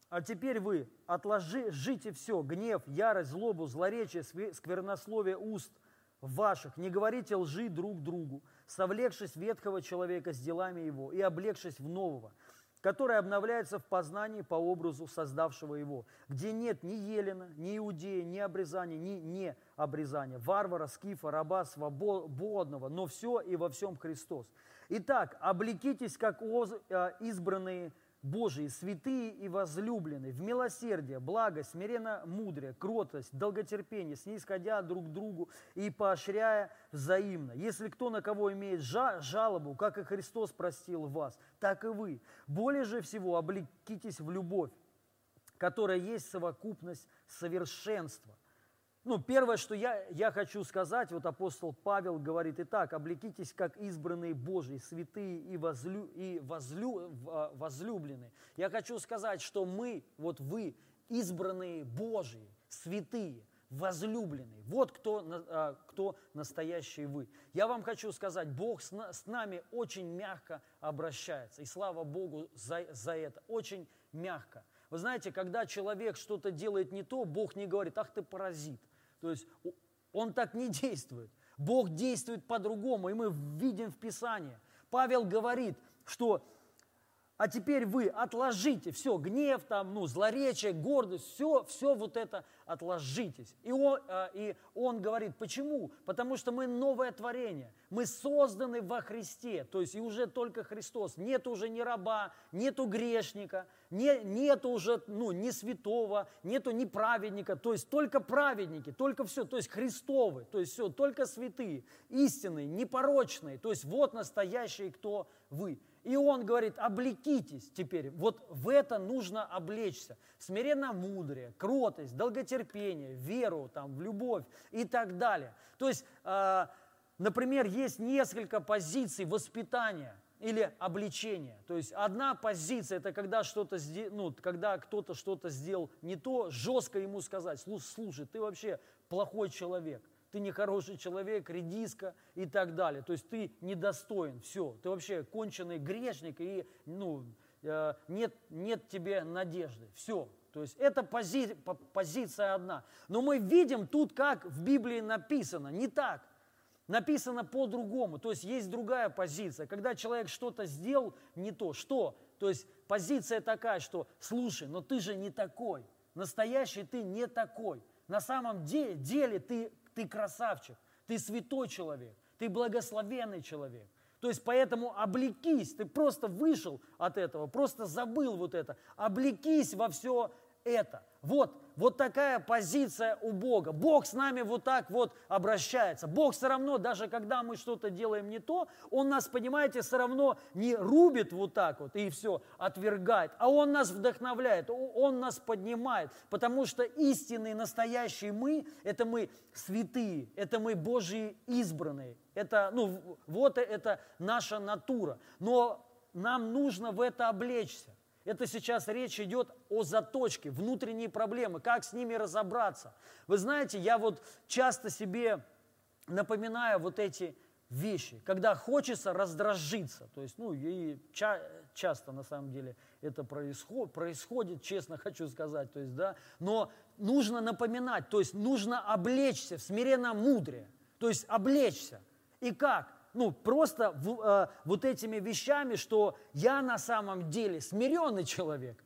Speaker 1: А теперь вы отложите все, гнев, ярость, злобу, злоречие, сквернословие уст ваших. Не говорите лжи друг другу, совлекшись ветхого человека с делами его и облегшись в нового – которое обновляется в познании по образу создавшего его, где нет ни Елена, ни Иудея, ни обрезания, ни не обрезания, варвара, скифа, раба, свободного, но все и во всем Христос. Итак, облекитесь, как э, избранные Божии, святые и возлюбленные, в милосердие, благо, смиренно мудрее, кротость, долготерпение, снисходя друг к другу и поощряя взаимно. Если кто на кого имеет жалобу, как и Христос простил вас, так и вы. Более же всего облекитесь в любовь, которая есть совокупность совершенства. Ну, первое, что я, я хочу сказать, вот апостол Павел говорит, итак, облекитесь как избранные Божьи, святые и, возлю, и возлю, а, возлюбленные. Я хочу сказать, что мы, вот вы, избранные Божьи, святые, возлюбленные. Вот кто, а, кто настоящий вы. Я вам хочу сказать, Бог с нами очень мягко обращается. И слава Богу за, за это. Очень мягко. Вы знаете, когда человек что-то делает не то, Бог не говорит, ах ты паразит – то есть он так не действует. Бог действует по-другому, и мы видим в Писании. Павел говорит, что а теперь вы отложите все, гнев, там, ну, злоречие, гордость, все, все вот это отложитесь. И он, а, и он говорит, почему? Потому что мы новое творение, мы созданы во Христе, то есть и уже только Христос. Нет уже ни раба, нету грешника, не, нету уже ну, ни святого, нету ни праведника, то есть только праведники, только все, то есть Христовы, то есть все, только святые, истинные, непорочные, то есть вот настоящие, кто вы. И он говорит, облекитесь теперь. Вот в это нужно облечься. Смиренно мудрее, кротость, долготерпение, веру, там, в любовь и так далее. То есть, э, например, есть несколько позиций воспитания или обличения. То есть одна позиция – это когда, что-то, ну, когда кто-то что-то сделал не то, жестко ему сказать, слушай, ты вообще плохой человек – ты нехороший человек, редиска и так далее. То есть ты недостоин, все, ты вообще конченый грешник, и ну, э, нет, нет тебе надежды, все. То есть это пози, позиция одна. Но мы видим тут, как в Библии написано, не так. Написано по-другому, то есть есть другая позиция. Когда человек что-то сделал не то, что? То есть позиция такая, что слушай, но ты же не такой, настоящий ты не такой. На самом деле, деле ты ты красавчик, ты святой человек, ты благословенный человек. То есть поэтому облекись, ты просто вышел от этого, просто забыл вот это. Облекись во все это. Вот, вот такая позиция у Бога. Бог с нами вот так вот обращается. Бог все равно, даже когда мы что-то делаем не то, Он нас, понимаете, все равно не рубит вот так вот и все, отвергает, а Он нас вдохновляет, Он нас поднимает, потому что истинные, настоящие мы, это мы святые, это мы Божьи избранные, это, ну, вот это наша натура. Но нам нужно в это облечься. Это сейчас речь идет о заточке, внутренние проблемы, как с ними разобраться. Вы знаете, я вот часто себе напоминаю вот эти вещи, когда хочется раздражиться. То есть, ну, и ча- часто на самом деле это происход- происходит, честно хочу сказать. То есть, да, но нужно напоминать, то есть нужно облечься в смиренно мудрее. То есть облечься. И как? Ну, просто в, э, вот этими вещами, что я на самом деле смиренный человек.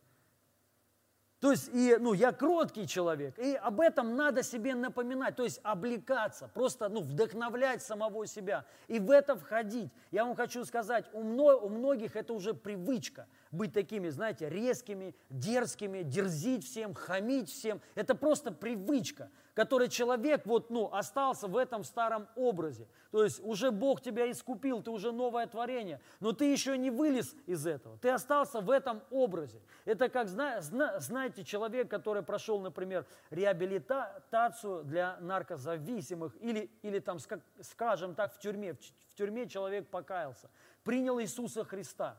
Speaker 1: То есть, и, ну, я кроткий человек, и об этом надо себе напоминать, то есть облекаться, просто ну, вдохновлять самого себя и в это входить. Я вам хочу сказать, у, мно, у многих это уже привычка быть такими, знаете, резкими, дерзкими, дерзить всем, хамить всем. Это просто привычка который человек вот, ну, остался в этом старом образе. То есть уже Бог тебя искупил, ты уже новое творение, но ты еще не вылез из этого, ты остался в этом образе. Это как, знаете, человек, который прошел, например, реабилитацию для наркозависимых или, или там, скажем так, в тюрьме. В тюрьме человек покаялся, принял Иисуса Христа.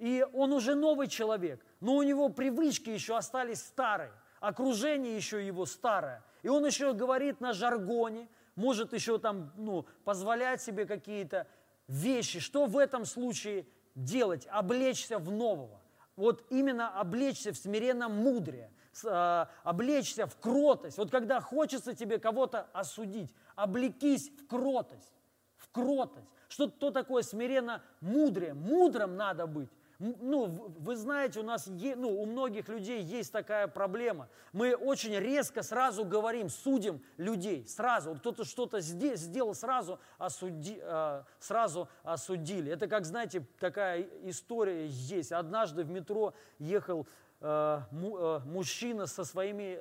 Speaker 1: И он уже новый человек, но у него привычки еще остались старые, окружение еще его старое. И он еще говорит на жаргоне, может еще там, ну, позволять себе какие-то вещи. Что в этом случае делать? Облечься в нового. Вот именно облечься в смиренном мудрее, а, облечься в кротость. Вот когда хочется тебе кого-то осудить, облекись в кротость, в кротость. Что то такое смиренно мудрее? Мудрым надо быть ну, вы знаете, у нас, ну, у многих людей есть такая проблема. Мы очень резко сразу говорим, судим людей, сразу. Кто-то что-то сделал, сразу, осуди, а, сразу осудили. Это как, знаете, такая история есть. Однажды в метро ехал а, а, мужчина со своими...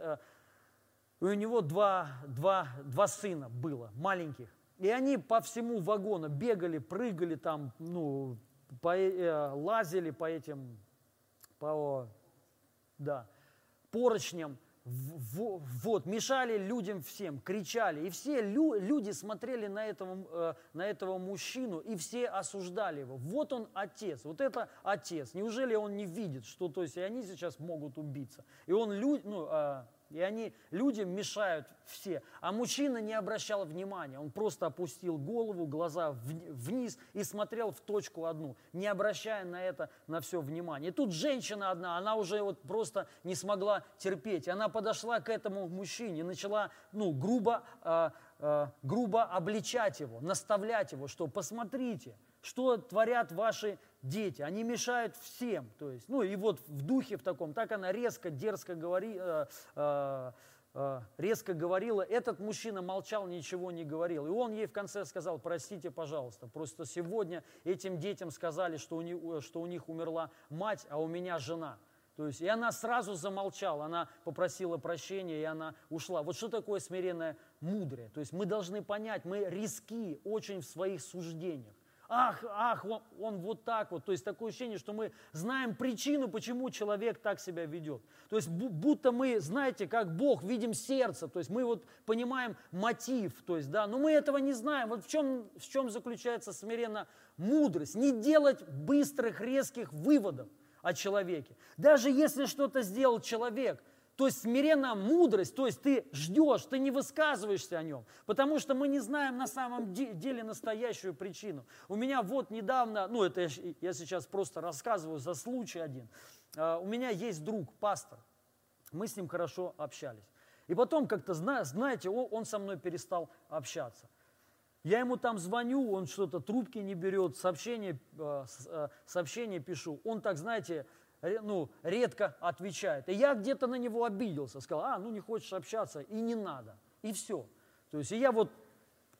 Speaker 1: У него два, два, два сына было, маленьких. И они по всему вагону бегали, прыгали там, ну, по, э, лазили по этим, по, да, поручням, вот, мешали людям всем, кричали. И все лю, люди смотрели на этого, э, на этого мужчину, и все осуждали его. Вот он отец, вот это отец. Неужели он не видит, что то есть и они сейчас могут убиться? И он, ну, э, и они людям мешают все. А мужчина не обращал внимания. Он просто опустил голову, глаза вниз и смотрел в точку одну, не обращая на это, на все внимание. И тут женщина одна, она уже вот просто не смогла терпеть. Она подошла к этому мужчине, начала ну, грубо, э, э, грубо обличать его, наставлять его, что посмотрите, что творят ваши дети, они мешают всем. То есть, ну и вот в духе в таком, так она резко, дерзко говори, э, э, э, резко говорила, этот мужчина молчал, ничего не говорил. И он ей в конце сказал, простите, пожалуйста, просто сегодня этим детям сказали, что у, них, что у них умерла мать, а у меня жена. То есть, и она сразу замолчала, она попросила прощения, и она ушла. Вот что такое смиренное мудрое? То есть мы должны понять, мы риски очень в своих суждениях ах, ах, он, он вот так вот. То есть такое ощущение, что мы знаем причину, почему человек так себя ведет. То есть будто мы, знаете, как Бог, видим сердце, то есть мы вот понимаем мотив, то есть, да, но мы этого не знаем. Вот в чем, в чем заключается смиренно мудрость? Не делать быстрых, резких выводов о человеке. Даже если что-то сделал человек, то есть смиренная мудрость, то есть ты ждешь, ты не высказываешься о нем, потому что мы не знаем на самом деле настоящую причину. У меня вот недавно, ну это я сейчас просто рассказываю за случай один. А, у меня есть друг, пастор, мы с ним хорошо общались. И потом как-то, знаете, он со мной перестал общаться. Я ему там звоню, он что-то трубки не берет, сообщение, а, а, сообщение пишу. Он так, знаете, ну, редко отвечает. И я где-то на него обиделся, сказал, а, ну не хочешь общаться, и не надо. И все. То есть и я вот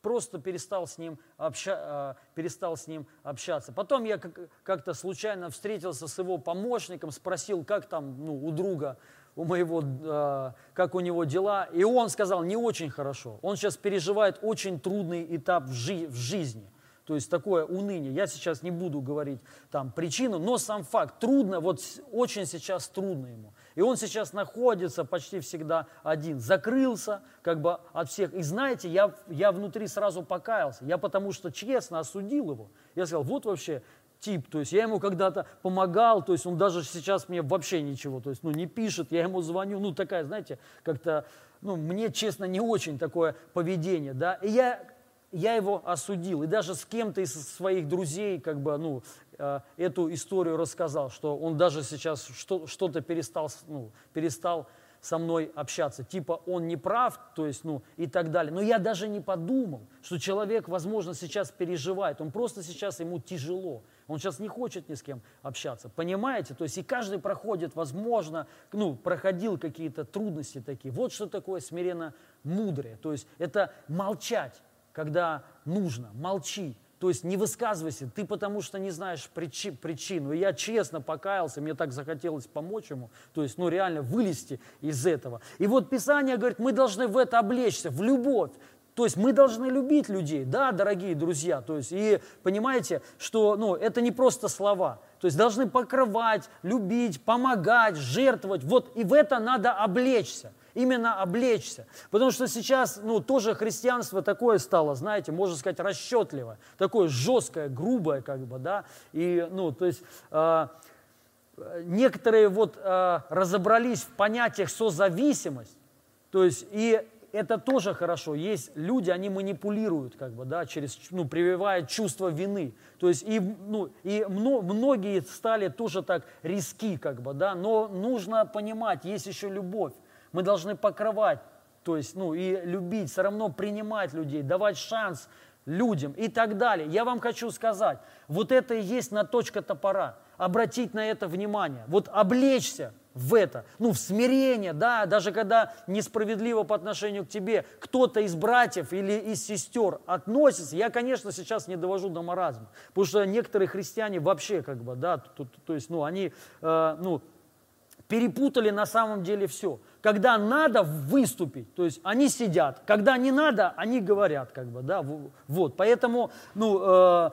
Speaker 1: просто перестал с ним, обща, э, перестал с ним общаться. Потом я как-то случайно встретился с его помощником, спросил, как там ну, у друга, у моего, э, как у него дела. И он сказал, не очень хорошо. Он сейчас переживает очень трудный этап в, жи- в жизни – то есть такое уныние. Я сейчас не буду говорить там причину, но сам факт, трудно, вот очень сейчас трудно ему. И он сейчас находится почти всегда один, закрылся как бы от всех. И знаете, я, я внутри сразу покаялся, я потому что честно осудил его. Я сказал, вот вообще тип, то есть я ему когда-то помогал, то есть он даже сейчас мне вообще ничего, то есть ну не пишет, я ему звоню, ну такая, знаете, как-то, ну мне честно не очень такое поведение, да. И я я его осудил. И даже с кем-то из своих друзей как бы, ну, э, эту историю рассказал, что он даже сейчас что, что-то перестал, ну, перестал со мной общаться. Типа он не прав, то есть, ну, и так далее. Но я даже не подумал, что человек, возможно, сейчас переживает. Он просто сейчас, ему тяжело. Он сейчас не хочет ни с кем общаться. Понимаете? То есть и каждый проходит, возможно, ну, проходил какие-то трудности такие. Вот что такое смиренно мудрое. То есть это молчать когда нужно, молчи. То есть не высказывайся, ты потому что не знаешь причи, причину. И я честно покаялся, мне так захотелось помочь ему, то есть, ну, реально вылезти из этого. И вот Писание говорит, мы должны в это облечься, в любовь. То есть мы должны любить людей, да, дорогие друзья. То есть, и понимаете, что ну, это не просто слова. То есть должны покрывать, любить, помогать, жертвовать. Вот и в это надо облечься именно облечься. Потому что сейчас, ну, тоже христианство такое стало, знаете, можно сказать, расчетливое, такое жесткое, грубое, как бы, да, и, ну, то есть... Э, некоторые вот э, разобрались в понятиях созависимость, то есть и это тоже хорошо. Есть люди, они манипулируют, как бы, да, через, ну, прививают чувство вины. То есть и, ну, и мно, многие стали тоже так риски, как бы, да, но нужно понимать, есть еще любовь. Мы должны покрывать, то есть, ну, и любить, все равно принимать людей, давать шанс людям и так далее. Я вам хочу сказать, вот это и есть на точка топора. Обратить на это внимание. Вот облечься в это, ну, в смирение, да, даже когда несправедливо по отношению к тебе кто-то из братьев или из сестер относится, я, конечно, сейчас не довожу до маразма, потому что некоторые христиане вообще, как бы, да, то, то, то есть, ну, они, э, ну, перепутали на самом деле все. Когда надо выступить, то есть они сидят, когда не надо, они говорят, как бы, да, вот. Поэтому, ну, э,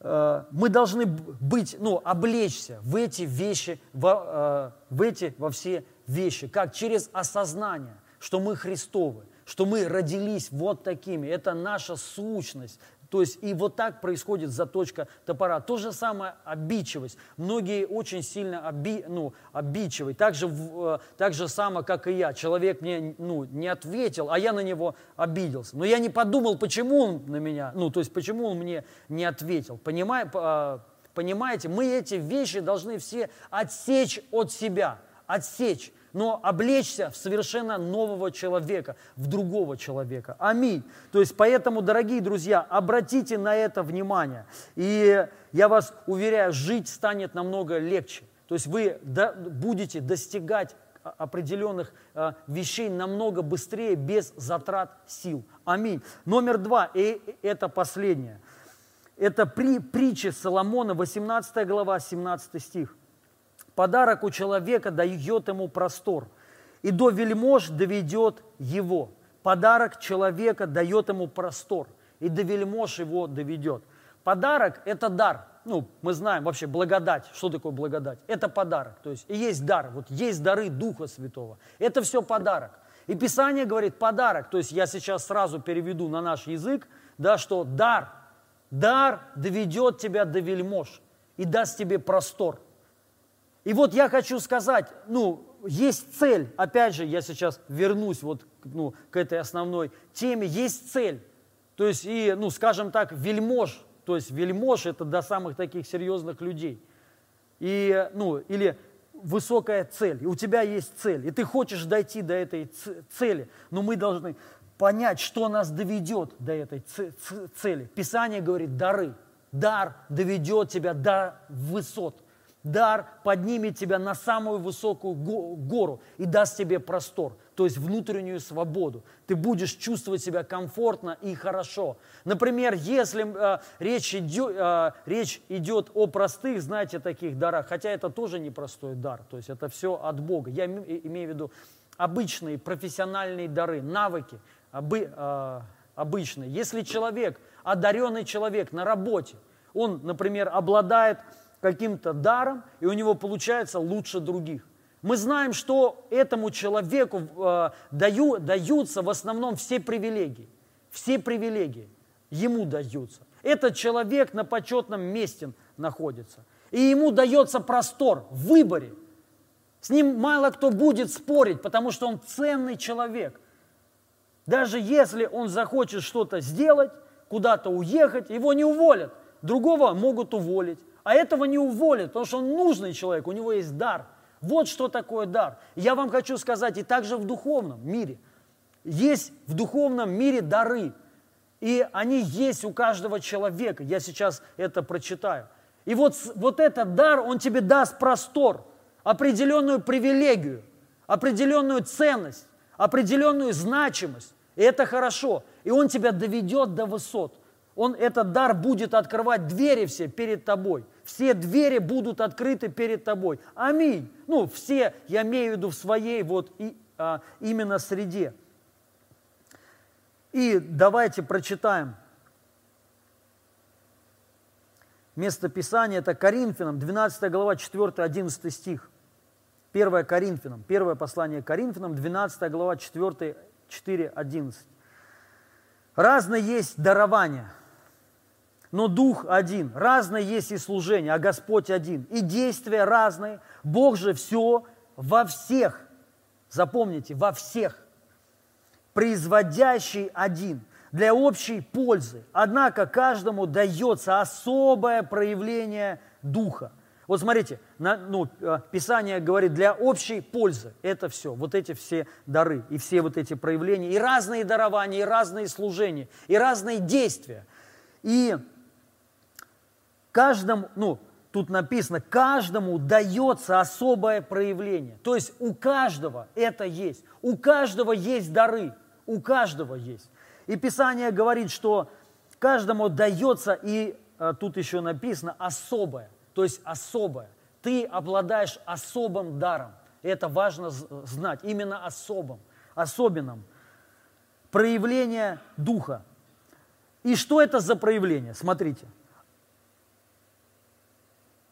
Speaker 1: э, мы должны быть, ну, облечься в эти вещи, в, э, в эти, во все вещи, как через осознание, что мы Христовы, что мы родились вот такими. Это наша сущность, то есть и вот так происходит заточка топора. То же самое обидчивость. Многие очень сильно оби, ну, обидчивы. Так же, э, так же самое, как и я. Человек мне ну, не ответил, а я на него обиделся. Но я не подумал, почему он на меня, ну то есть почему он мне не ответил. Понимаете, а, понимаете, мы эти вещи должны все отсечь от себя. Отсечь но облечься в совершенно нового человека, в другого человека. Аминь. То есть поэтому, дорогие друзья, обратите на это внимание. И я вас уверяю, жить станет намного легче. То есть вы будете достигать определенных э, вещей намного быстрее, без затрат сил. Аминь. Номер два, и это последнее. Это при, притча Соломона, 18 глава, 17 стих. Подарок у человека дает ему простор, и до вельмож доведет его. Подарок человека дает ему простор, и до вельмож его доведет. Подарок – это дар. Ну, мы знаем вообще благодать. Что такое благодать? Это подарок. То есть и есть дар. Вот есть дары Духа Святого. Это все подарок. И Писание говорит подарок. То есть я сейчас сразу переведу на наш язык, да, что дар, дар доведет тебя до вельмож и даст тебе простор. И вот я хочу сказать, ну, есть цель, опять же, я сейчас вернусь вот ну, к этой основной теме, есть цель. То есть, и, ну, скажем так, вельмож, то есть вельмож это до самых таких серьезных людей. И, ну, или высокая цель, и у тебя есть цель, и ты хочешь дойти до этой цели, но мы должны понять, что нас доведет до этой цели. Писание говорит дары. Дар доведет тебя до высот. Дар поднимет тебя на самую высокую гору и даст тебе простор, то есть внутреннюю свободу. Ты будешь чувствовать себя комфортно и хорошо. Например, если э, речь, идет, э, речь идет о простых, знаете, таких дарах, хотя это тоже непростой дар, то есть это все от Бога. Я имею в виду обычные профессиональные дары, навыки, обы, э, обычные. Если человек, одаренный человек на работе, он, например, обладает каким-то даром, и у него получается лучше других. Мы знаем, что этому человеку э, даю, даются в основном все привилегии. Все привилегии ему даются. Этот человек на почетном месте находится. И ему дается простор в выборе. С ним мало кто будет спорить, потому что он ценный человек. Даже если он захочет что-то сделать, куда-то уехать, его не уволят. Другого могут уволить. А этого не уволят, потому что он нужный человек, у него есть дар. Вот что такое дар. Я вам хочу сказать, и также в духовном мире. Есть в духовном мире дары. И они есть у каждого человека. Я сейчас это прочитаю. И вот, вот этот дар, он тебе даст простор, определенную привилегию, определенную ценность, определенную значимость. И это хорошо. И он тебя доведет до высот. Он, этот дар будет открывать двери все перед тобой – все двери будут открыты перед тобой. Аминь. Ну, все, я имею в виду в своей вот и, а, именно среде. И давайте прочитаем место Писания, это Коринфянам, 12 глава, 4-11 стих. 1 Коринфянам, первое послание Коринфянам, 12 глава, 4, 4, 11. Разные есть дарования – но Дух один. Разное есть и служение, а Господь один. И действия разные. Бог же все во всех. Запомните, во всех. Производящий один для общей пользы. Однако каждому дается особое проявление Духа. Вот смотрите, на, ну, э, Писание говорит для общей пользы. Это все, вот эти все дары и все вот эти проявления, и разные дарования, и разные служения, и разные действия. И каждому, ну, тут написано, каждому дается особое проявление. То есть у каждого это есть. У каждого есть дары. У каждого есть. И Писание говорит, что каждому дается, и а, тут еще написано, особое. То есть особое. Ты обладаешь особым даром. Это важно знать. Именно особым, особенным. Проявление Духа. И что это за проявление? Смотрите.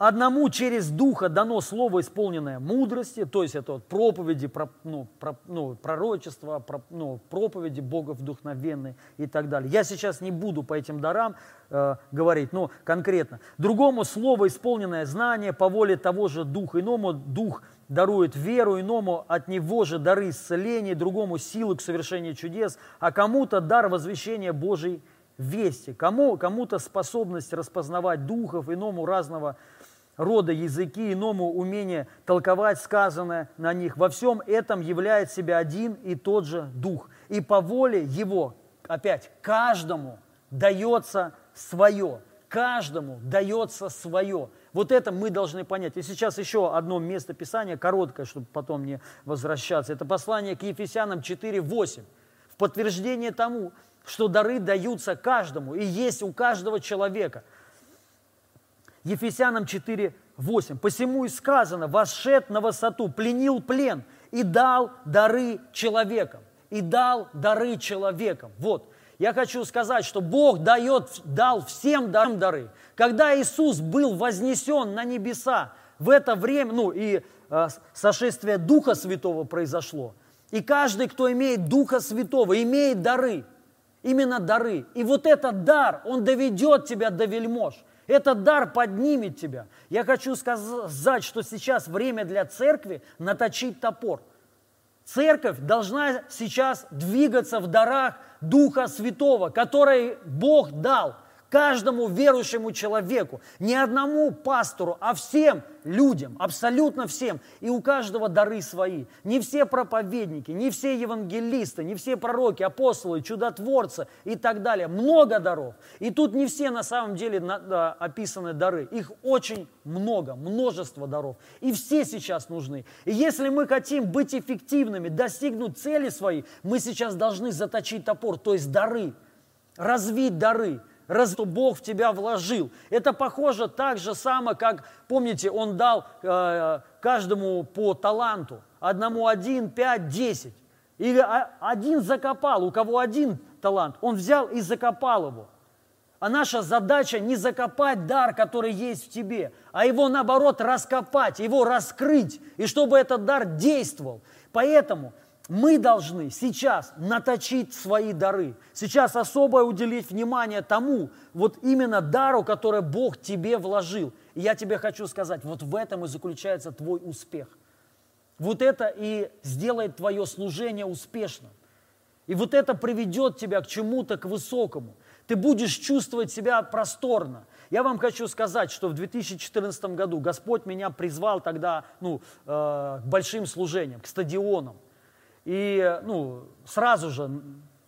Speaker 2: Одному через Духа дано слово, исполненное мудрости, то есть это вот проповеди, про, ну, про, ну, пророчества, про, ну, проповеди Бога вдохновенные и так далее. Я сейчас не буду по этим дарам э, говорить, но конкретно. Другому слово, исполненное знание по воле того же Духа, иному Дух дарует веру, иному от него же дары исцеления, другому силы к совершению чудес, а кому-то дар возвещения Божьей вести, кому, кому-то способность распознавать духов, иному разного рода языки, иному умение толковать сказанное на них. Во всем этом являет себя один и тот же Дух. И по воле Его, опять, каждому дается свое. Каждому дается свое. Вот это мы должны понять. И сейчас еще одно место Писания, короткое, чтобы потом не возвращаться. Это послание к Ефесянам 4.8. В подтверждение тому, что дары даются каждому и есть у каждого человека – Ефесянам 4, 8. «Посему и сказано, вошед на высоту, пленил плен и дал дары человекам». И дал дары человекам. Вот. Я хочу сказать, что Бог дает, дал всем дары. Когда Иисус был вознесен на небеса, в это время, ну и э, сошествие Духа Святого произошло. И каждый, кто имеет Духа Святого, имеет дары. Именно дары. И вот этот дар, он доведет тебя до вельмож. Этот дар поднимет тебя. Я хочу сказать, что сейчас время для церкви наточить топор. Церковь должна сейчас двигаться в дарах Духа Святого, который Бог дал каждому верующему человеку, не одному пастору, а всем людям, абсолютно всем. И у каждого дары свои. Не все проповедники, не все евангелисты, не все пророки, апостолы, чудотворцы и так далее. Много даров. И тут не все на самом деле описаны дары. Их очень много, множество даров. И все сейчас нужны. И если мы хотим быть эффективными, достигнуть цели своей, мы сейчас должны заточить топор, то есть дары, развить дары – раз что Бог в тебя вложил. Это похоже так же само, как, помните, Он дал э, каждому по таланту. Одному один, пять, десять. И один закопал, у кого один талант, он взял и закопал его. А наша задача не закопать дар, который есть в тебе, а его, наоборот, раскопать, его раскрыть, и чтобы этот дар действовал. Поэтому мы должны сейчас наточить свои дары. Сейчас особое уделить внимание тому, вот именно дару, который Бог тебе вложил. И я тебе хочу сказать, вот в этом и заключается твой успех. Вот это и сделает твое служение успешным. И вот это приведет тебя к чему-то, к высокому. Ты будешь чувствовать себя просторно. Я вам хочу сказать, что в 2014 году Господь меня призвал тогда ну, э, к большим служениям, к стадионам. И ну, сразу же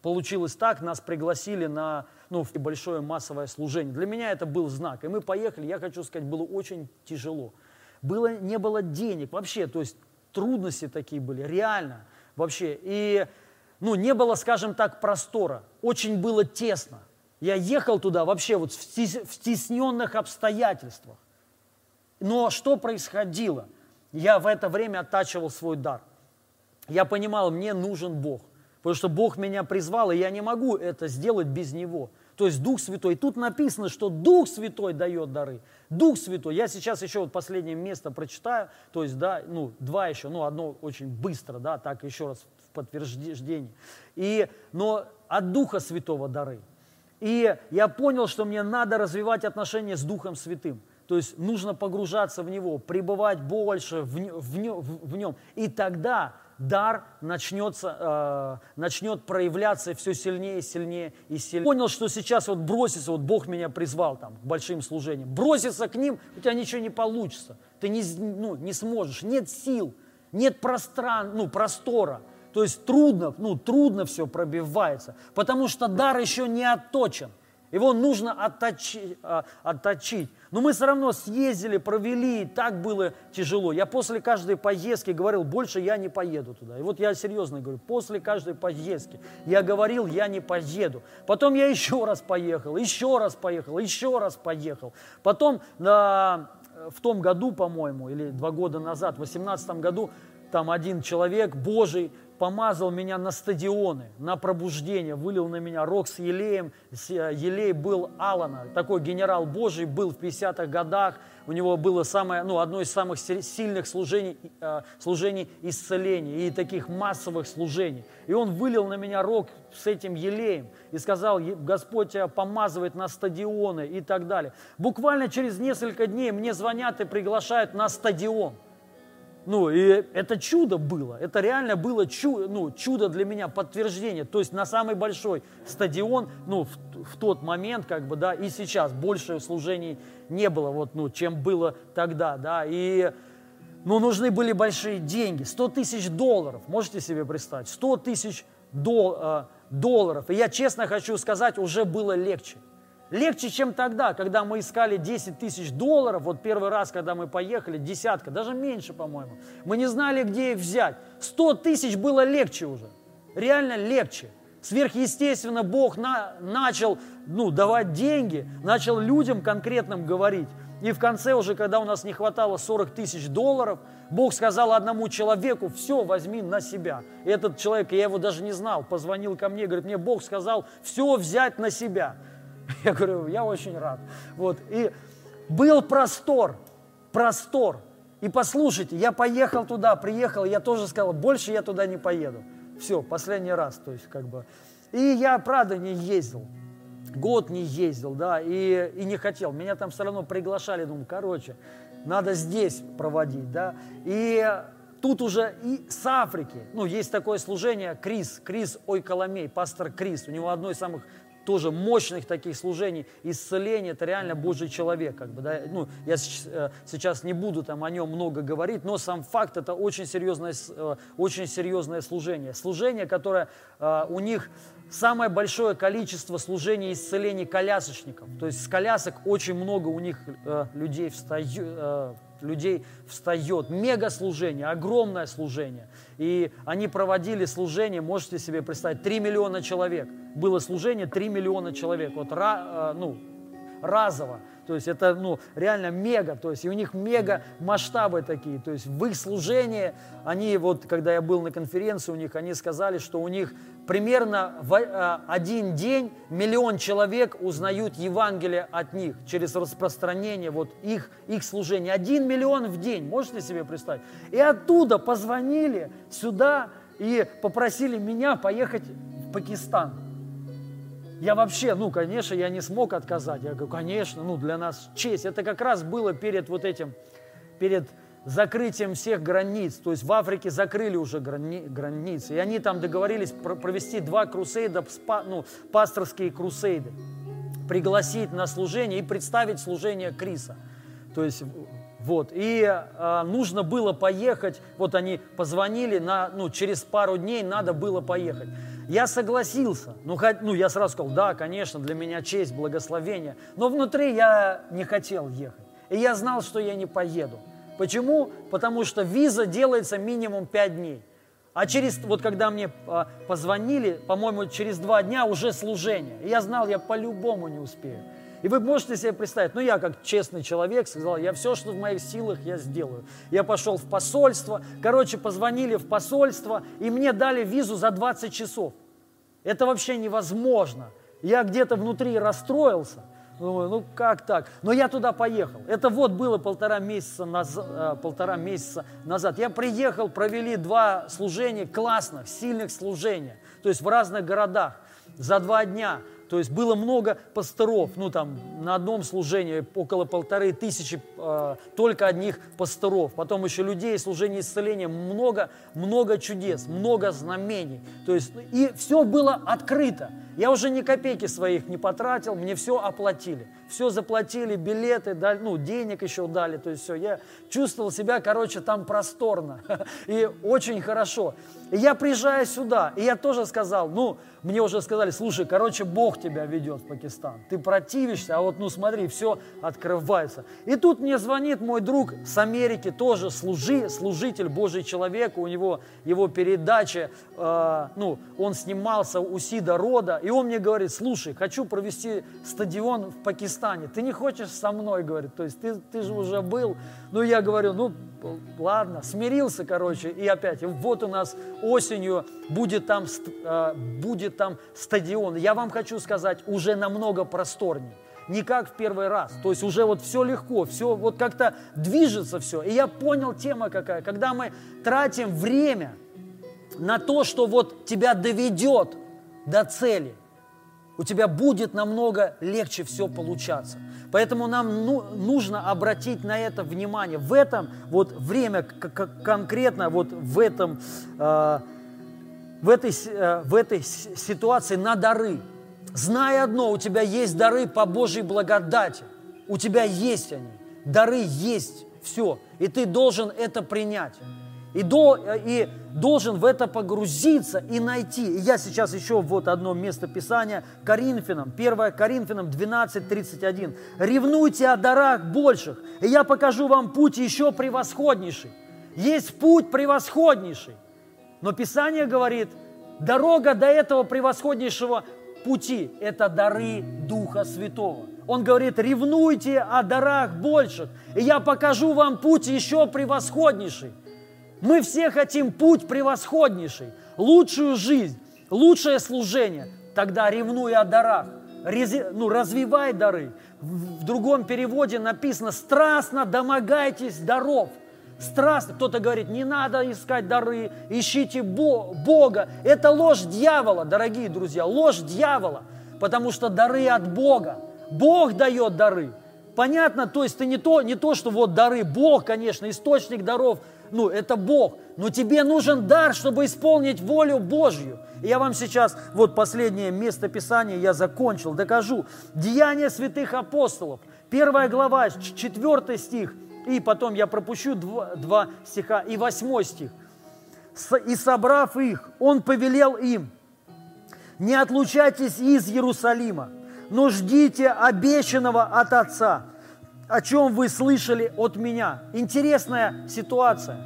Speaker 2: получилось так, нас пригласили на ну, большое массовое служение. Для меня это был знак. И мы поехали, я хочу сказать, было очень тяжело. Было, не было денег вообще, то есть трудности такие были, реально вообще. И ну, не было, скажем так, простора, очень было тесно. Я ехал туда вообще вот в стесненных обстоятельствах. Но что происходило? Я в это время оттачивал свой дар – я понимал, мне нужен Бог. Потому что Бог меня призвал, и я не могу это сделать без Него. То есть Дух Святой. Тут написано, что Дух Святой дает дары. Дух Святой. Я сейчас еще вот последнее место прочитаю. То есть, да, ну, два еще, ну, одно очень быстро, да, так еще раз в подтверждение. И, но от Духа Святого дары. И я понял, что мне надо развивать отношения с Духом Святым. То есть нужно погружаться в Него, пребывать больше в, в, в, Нем. И тогда дар начнется, э, начнет проявляться все сильнее, сильнее и сильнее. Понял, что сейчас вот броситься, вот Бог меня призвал там к большим служениям, броситься к ним, у тебя ничего не получится, ты не, ну, не сможешь, нет сил, нет простран, ну, простора. То есть трудно, ну, трудно все пробивается, потому что дар еще не отточен. Его нужно. А, отточить. Но мы все равно съездили, провели, и так было тяжело. Я после каждой поездки говорил, больше я не поеду туда. И вот я серьезно говорю, после каждой поездки я говорил, я не поеду. Потом я еще раз поехал, еще раз поехал, еще раз поехал. Потом на, в том году, по-моему, или два года назад, в 2018 году, там один человек Божий помазал меня на стадионы, на пробуждение, вылил на меня рог с елеем. Елей был Алана, такой генерал Божий, был в 50-х годах. У него было самое, ну, одно из самых сильных служений, э, служений исцеления и таких массовых служений. И он вылил на меня рог с этим елеем и сказал, Господь тебя помазывает на стадионы и так далее. Буквально через несколько дней мне звонят и приглашают на стадион – ну, и это чудо было, это реально было чудо, ну, чудо для меня, подтверждение. То есть на самый большой стадион, ну, в, в тот момент, как бы, да, и сейчас больше служений не было, вот, ну, чем было тогда, да, и, ну, нужны были большие деньги, 100 тысяч долларов, можете себе представить, 100 тысяч дол, э, долларов. И я честно хочу сказать, уже было легче. Легче, чем тогда, когда мы искали 10 тысяч долларов, вот первый раз, когда мы поехали, десятка, даже меньше, по-моему. Мы не знали, где их взять. 100 тысяч было легче уже, реально легче. Сверхъестественно Бог на, начал ну, давать деньги, начал людям конкретным говорить. И в конце уже, когда у нас не хватало 40 тысяч долларов, Бог сказал одному человеку, все, возьми на себя. И этот человек, я его даже не знал, позвонил ко мне, говорит, мне Бог сказал, все взять на себя. Я говорю, я очень рад. Вот. И был простор, простор. И послушайте, я поехал туда, приехал, я тоже сказал, больше я туда не поеду. Все, последний раз, то есть как бы. И я, правда, не ездил. Год не ездил, да, и, и не хотел. Меня там все равно приглашали, думаю, короче, надо здесь проводить, да. И тут уже и с Африки, ну, есть такое служение, Крис, Крис Ойколомей, пастор Крис, у него одно из самых тоже мощных таких служений, исцеления, это реально Божий человек. Как бы, да? ну, я э, сейчас не буду там о нем много говорить, но сам факт это очень серьезное, э, очень серьезное служение. Служение, которое э, у них самое большое количество служений исцелений колясочников. То есть с колясок очень много у них людей встает, людей встает. Мега служение, огромное служение. И они проводили служение, можете себе представить, 3 миллиона человек. Было служение 3 миллиона человек. Вот э, ну, разово. То есть это ну, реально мега, то есть и у них мега масштабы такие. То есть в их служении, они вот, когда я был на конференции у них, они сказали, что у них примерно в э, один день миллион человек узнают Евангелие от них через распространение вот их, их служения. Один миллион в день, можете себе представить? И оттуда позвонили сюда и попросили меня поехать в Пакистан. Я вообще, ну, конечно, я не смог отказать. Я говорю, конечно, ну, для нас честь. Это как раз было перед вот этим, перед закрытием всех границ. То есть в Африке закрыли уже грани, границы. И они там договорились провести два крусейда, ну, пасторские крусейды. Пригласить на служение и представить служение Криса. То есть вот, и э, нужно было поехать, вот они позвонили, на, ну, через пару дней надо было поехать. Я согласился. Ну, ну, я сразу сказал, да, конечно, для меня честь, благословение. Но внутри я не хотел ехать. И я знал, что я не поеду. Почему? Потому что виза делается минимум 5 дней. А через, вот когда мне а, позвонили, по-моему, через два дня уже служение. И я знал, я по-любому не успею. И вы можете себе представить, ну я как честный человек сказал, я все, что в моих силах, я сделаю. Я пошел в посольство, короче, позвонили в посольство, и мне дали визу за 20 часов. Это вообще невозможно. Я где-то внутри расстроился. Думаю, ну как так? Но я туда поехал. Это вот было полтора месяца, назад, э, полтора месяца назад. Я приехал, провели два служения, классных, сильных служения. То есть в разных городах за два дня. То есть было много пасторов, ну там на одном служении около полторы тысячи э, только одних пасторов. Потом еще людей, служение исцеления, много, много чудес, много знамений. То есть и все было открыто. Я уже ни копейки своих не потратил, мне все оплатили. Все заплатили, билеты, дали, ну, денег еще дали. То есть все, я чувствовал себя, короче, там просторно и очень хорошо. И я приезжаю сюда, и я тоже сказал, ну, мне уже сказали, слушай, короче, Бог тебя ведет в Пакистан. Ты противишься, а вот, ну, смотри, все открывается. И тут мне звонит мой друг с Америки, тоже служи, служитель, Божий человек, у него его передача, э, ну, он снимался у Сида Рода, И он мне говорит, слушай, хочу провести стадион в Пакистане. Ты не хочешь со мной, говорит, то есть ты, ты же уже был. Ну, я говорю, ну, ладно, смирился, короче, и опять, вот у нас осенью будет там, э, будет там стадион. Я вам хочу сказать, уже намного просторнее не как в первый раз. То есть уже вот все легко, все вот как-то движется все. И я понял тема какая. Когда мы тратим время на то, что вот тебя доведет до цели, у тебя будет намного легче все получаться. Поэтому нам ну, нужно обратить на это внимание. В этом вот время конкретно вот в этом э, в этой, э, в этой ситуации на дары. Знай одно, у тебя есть дары по Божьей благодати. У тебя есть они. Дары есть. Все. И ты должен это принять. И, до, и должен в это погрузиться и найти. И я сейчас еще вот одно место Писания, Коринфянам, 1 Коринфянам 12, 31. «Ревнуйте о дарах больших, и я покажу вам путь еще превосходнейший». Есть путь превосходнейший. Но Писание говорит, дорога до этого превосходнейшего пути – это дары Духа Святого. Он говорит, ревнуйте о дарах больших, и я покажу вам путь еще превосходнейший. Мы все хотим путь превосходнейший, лучшую жизнь, лучшее служение. Тогда ревнуй о дарах, ну, развивай дары. В другом переводе написано «страстно домогайтесь даров». Страстно. Кто-то говорит, не надо искать дары, ищите Бога. Это ложь дьявола, дорогие друзья, ложь дьявола, потому что дары от Бога. Бог дает дары. Понятно, то есть ты не то, не то, что вот дары, Бог, конечно, источник даров – ну, это Бог. Но тебе нужен дар, чтобы исполнить волю Божью. И я вам сейчас, вот последнее место Писания я закончил, докажу. Деяния святых апостолов. Первая глава, четвертый стих, и потом я пропущу два, два стиха, и восьмой стих. «И собрав их, он повелел им, не отлучайтесь из Иерусалима, но ждите обещанного от Отца, о чем вы слышали от меня. Интересная ситуация.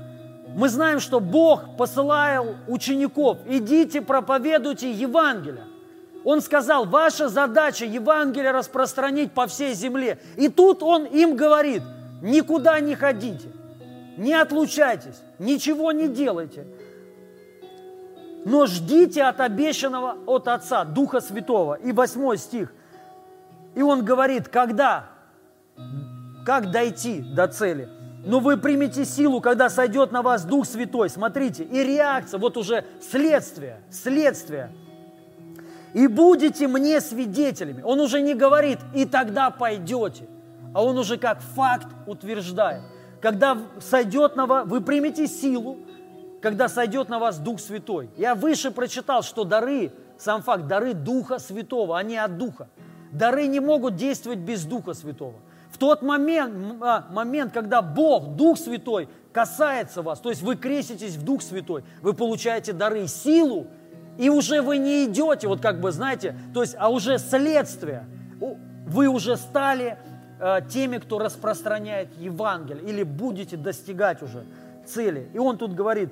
Speaker 2: Мы знаем, что Бог посылал учеников, идите проповедуйте Евангелие. Он сказал, ваша задача Евангелие распространить по всей земле. И тут Он им говорит, никуда не ходите, не отлучайтесь, ничего не делайте, но ждите от обещанного от Отца, Духа Святого. И восьмой стих. И он говорит, когда как дойти до цели. Но вы примете силу, когда сойдет на вас Дух Святой. Смотрите, и реакция, вот уже следствие, следствие. И будете мне свидетелями. Он уже не говорит, и тогда пойдете, а он уже как факт утверждает. Когда сойдет на вас, вы примете силу, когда сойдет на вас Дух Святой. Я выше прочитал, что дары, сам факт, дары Духа Святого, они от Духа. Дары не могут действовать без Духа Святого тот момент, а, момент, когда Бог, Дух Святой, касается вас, то есть вы креститесь в Дух Святой, вы получаете дары, силу, и уже вы не идете, вот как бы, знаете, то есть, а уже следствие. Вы уже стали э, теми, кто распространяет Евангелие, или будете достигать уже цели. И он тут говорит,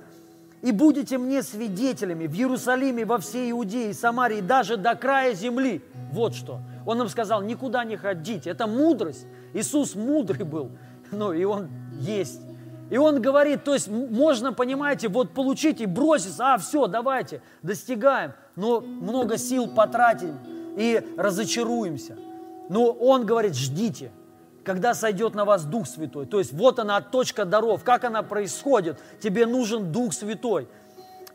Speaker 2: и будете мне свидетелями в Иерусалиме, во всей Иудее, Самарии, даже до края земли. Вот что. Он им сказал, никуда не ходите. Это мудрость. Иисус мудрый был, ну и Он есть. И Он говорит, то есть можно, понимаете, вот получить и броситься, а все, давайте, достигаем, но много сил потратим и разочаруемся. Но Он говорит, ждите, когда сойдет на вас Дух Святой. То есть вот она точка даров, как она происходит. Тебе нужен Дух Святой.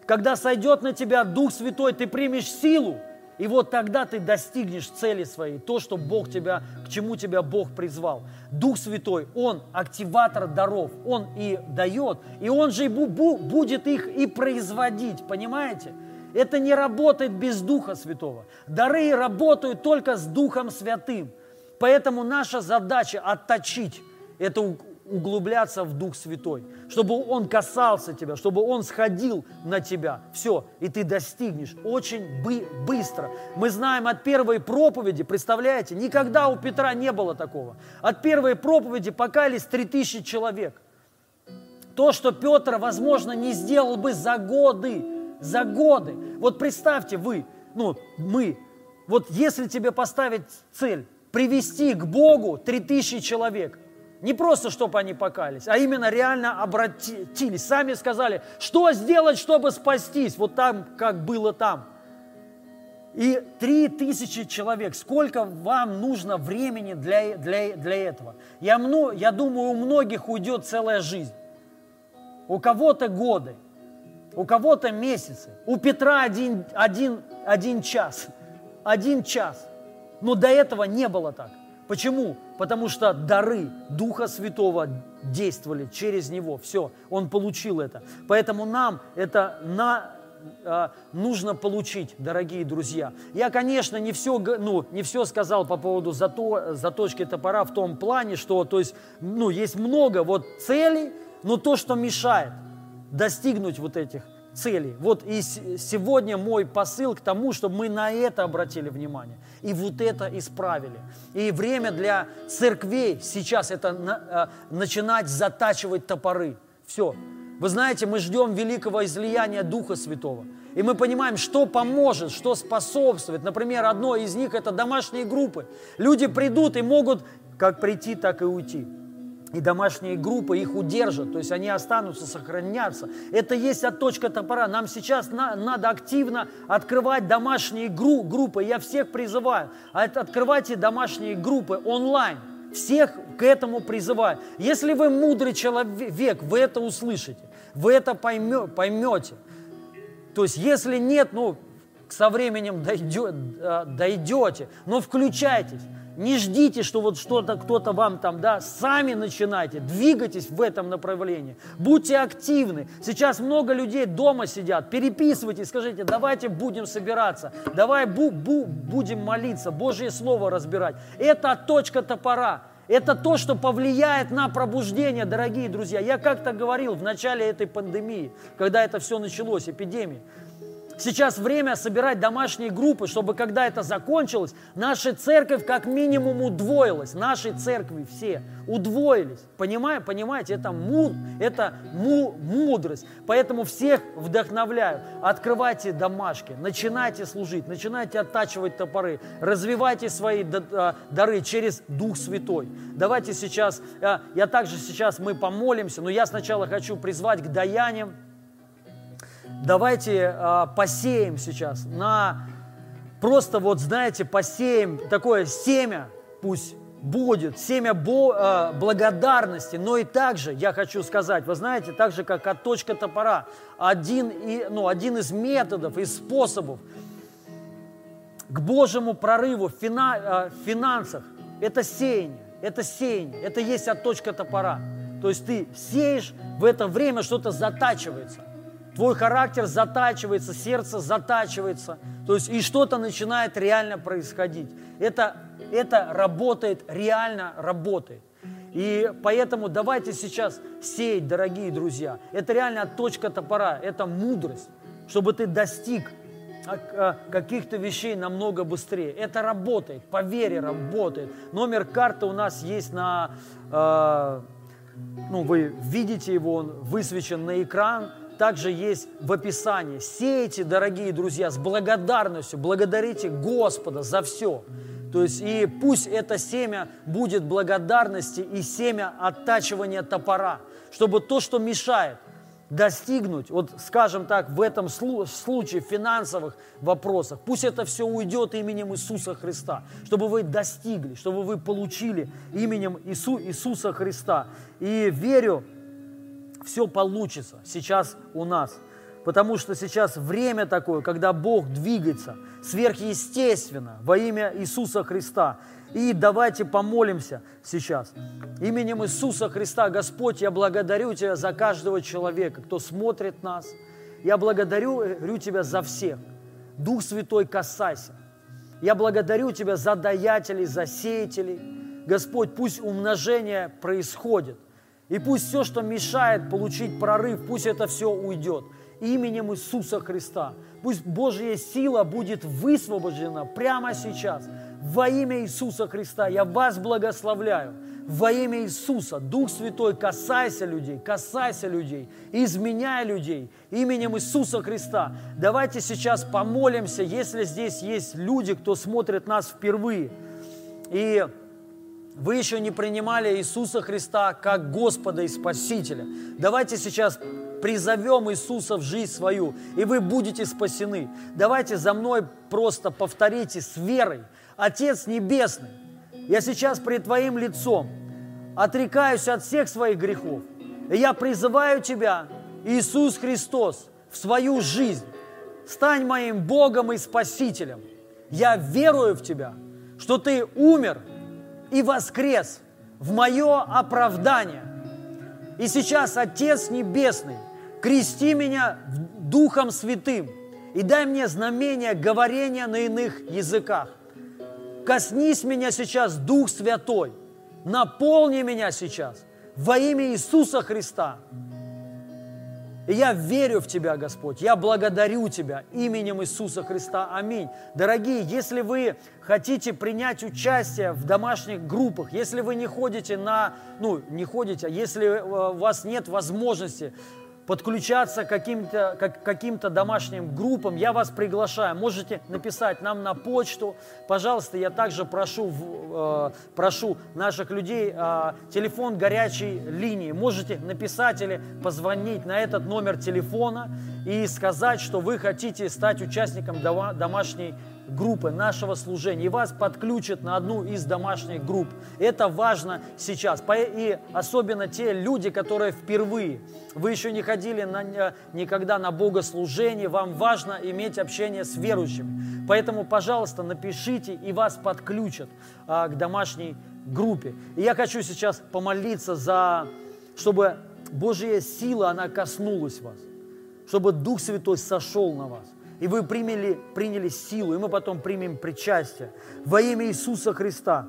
Speaker 2: Когда сойдет на тебя Дух Святой, ты примешь силу – и вот тогда ты достигнешь цели своей, то, что Бог тебя, к чему тебя Бог призвал. Дух Святой, Он активатор даров, Он и дает, и Он же и будет их и производить, понимаете? Это не работает без Духа Святого. Дары работают только с Духом Святым. Поэтому наша задача отточить это углубляться в Дух Святой, чтобы Он касался тебя, чтобы Он сходил на тебя. Все, и ты достигнешь очень бы быстро. Мы знаем от первой проповеди, представляете, никогда у Петра не было такого. От первой проповеди покаялись 3000 человек. То, что Петр, возможно, не сделал бы за годы, за годы. Вот представьте вы, ну, мы, Вот если тебе поставить цель привести к Богу 3000 человек, не просто, чтобы они покались, а именно реально обратились. Сами сказали, что сделать, чтобы спастись, вот там, как было там. И три тысячи человек, сколько вам нужно времени для, для, для этого? Я, я думаю, у многих уйдет целая жизнь. У кого-то годы, у кого-то месяцы. У Петра один, один, один час. Один час. Но до этого не было так. Почему? Потому что дары Духа Святого действовали через него. Все, он получил это. Поэтому нам это на, а, нужно получить, дорогие друзья. Я, конечно, не все, ну, не все сказал по поводу зато, заточки топора в том плане, что то есть, ну, есть много вот целей, но то, что мешает достигнуть вот этих целей. Вот и сегодня мой посыл к тому, чтобы мы на это обратили внимание и вот это исправили. И время для церквей сейчас это а, начинать затачивать топоры. Все, вы знаете, мы ждем великого излияния Духа Святого. И мы понимаем, что поможет, что способствует. Например, одно из них – это домашние группы. Люди придут и могут как прийти, так и уйти. И домашние группы их удержат, то есть они останутся, сохранятся. Это есть отточка топора. Нам сейчас на, надо активно открывать домашние гру, группы. Я всех призываю, открывайте домашние группы онлайн – всех к этому призываю. Если вы мудрый человек, вы это услышите, вы это поймете. То есть, если нет, ну, со временем дойдет, э, дойдете, но включайтесь. Не ждите, что вот что-то кто-то вам там, да, сами начинайте, двигайтесь в этом направлении, будьте активны. Сейчас много людей дома сидят, переписывайтесь, скажите, давайте будем собираться, давай бу -бу будем молиться, Божье Слово разбирать. Это точка топора, это то, что повлияет на пробуждение, дорогие друзья. Я как-то говорил в начале этой пандемии, когда это все началось, эпидемии, Сейчас время собирать домашние группы, чтобы когда это закончилось, наша церковь как минимум удвоилась. Наши церкви все удвоились. Понимаете? Понимаете? Это, му, это му, мудрость. Поэтому всех вдохновляю. Открывайте домашки, начинайте служить, начинайте оттачивать топоры, развивайте свои а, дары через Дух Святой. Давайте сейчас, а, я также сейчас мы помолимся, но я сначала хочу призвать к даяниям давайте э, посеем сейчас на просто вот знаете посеем такое семя, пусть будет семя бо, э, благодарности, но и также я хочу сказать, вы знаете, так же как от точка топора, один, и, ну, один из методов и способов к Божьему прорыву в фина, э, финансах – это сеяние, это сеяние, это есть от точка топора. То есть ты сеешь, в это время что-то затачивается – твой характер затачивается, сердце затачивается, то есть и что-то начинает реально происходить. Это, это работает, реально работает. И поэтому давайте сейчас сеять, дорогие друзья. Это реально точка топора, это мудрость, чтобы ты достиг а, а, каких-то вещей намного быстрее. Это работает, по вере работает. Номер карты у нас есть на, э, ну вы видите его, он высвечен на экран также есть в описании. Сейте, дорогие друзья, с благодарностью, благодарите Господа за все. То есть и пусть это семя будет благодарности и семя оттачивания топора, чтобы то, что мешает достигнуть, вот скажем так, в этом случае финансовых вопросах, пусть это все уйдет именем Иисуса Христа, чтобы вы достигли, чтобы вы получили именем Иису, Иисуса Христа. И верю, все получится сейчас у нас. Потому что сейчас время такое, когда Бог двигается сверхъестественно во имя Иисуса Христа. И давайте помолимся сейчас. Именем Иисуса Христа, Господь, я благодарю Тебя за каждого человека, кто смотрит нас. Я благодарю, благодарю Тебя за всех. Дух Святой, касайся. Я благодарю Тебя за даятелей, за сеятелей. Господь, пусть умножение происходит – и пусть все, что мешает получить прорыв, пусть это все уйдет. Именем Иисуса Христа. Пусть Божья сила будет высвобождена прямо сейчас. Во имя Иисуса Христа я вас благословляю. Во имя Иисуса, Дух Святой, касайся людей, касайся людей, изменяй людей именем Иисуса Христа. Давайте сейчас помолимся, если здесь есть люди, кто смотрит нас впервые, и вы еще не принимали Иисуса Христа как Господа и Спасителя. Давайте сейчас призовем Иисуса в жизнь свою, и вы будете спасены. Давайте за мной просто повторите с верой. Отец Небесный, я сейчас пред Твоим лицом отрекаюсь от всех своих грехов. И я призываю Тебя, Иисус Христос, в свою жизнь. Стань моим Богом и Спасителем. Я верую в Тебя, что Ты умер и воскрес в мое оправдание. И сейчас, Отец Небесный, крести меня Духом Святым и дай мне знамение говорения на иных языках. Коснись меня сейчас, Дух Святой, наполни меня сейчас во имя Иисуса Христа. Я верю в Тебя, Господь, я благодарю Тебя именем Иисуса Христа. Аминь. Дорогие, если вы хотите принять участие в домашних группах, если вы не ходите на, ну, не ходите, а если э, у вас нет возможности подключаться к каким-то как, каким домашним группам, я вас приглашаю. Можете написать нам на почту. Пожалуйста, я также прошу, э, прошу наших людей э, телефон горячей линии. Можете написать или позвонить на этот номер телефона и сказать, что вы хотите стать участником домашней группы нашего служения, и вас подключат на одну из домашних групп. Это важно сейчас. И особенно те люди, которые впервые, вы еще не ходили на, э, никогда на богослужение, вам важно иметь общение с верующими. Поэтому, пожалуйста, напишите, и вас подключат а, к домашней группе. И я хочу сейчас помолиться за, чтобы Божья сила, она коснулась вас, чтобы Дух Святой сошел на вас и вы приняли, приняли силу, и мы потом примем причастие. Во имя Иисуса Христа,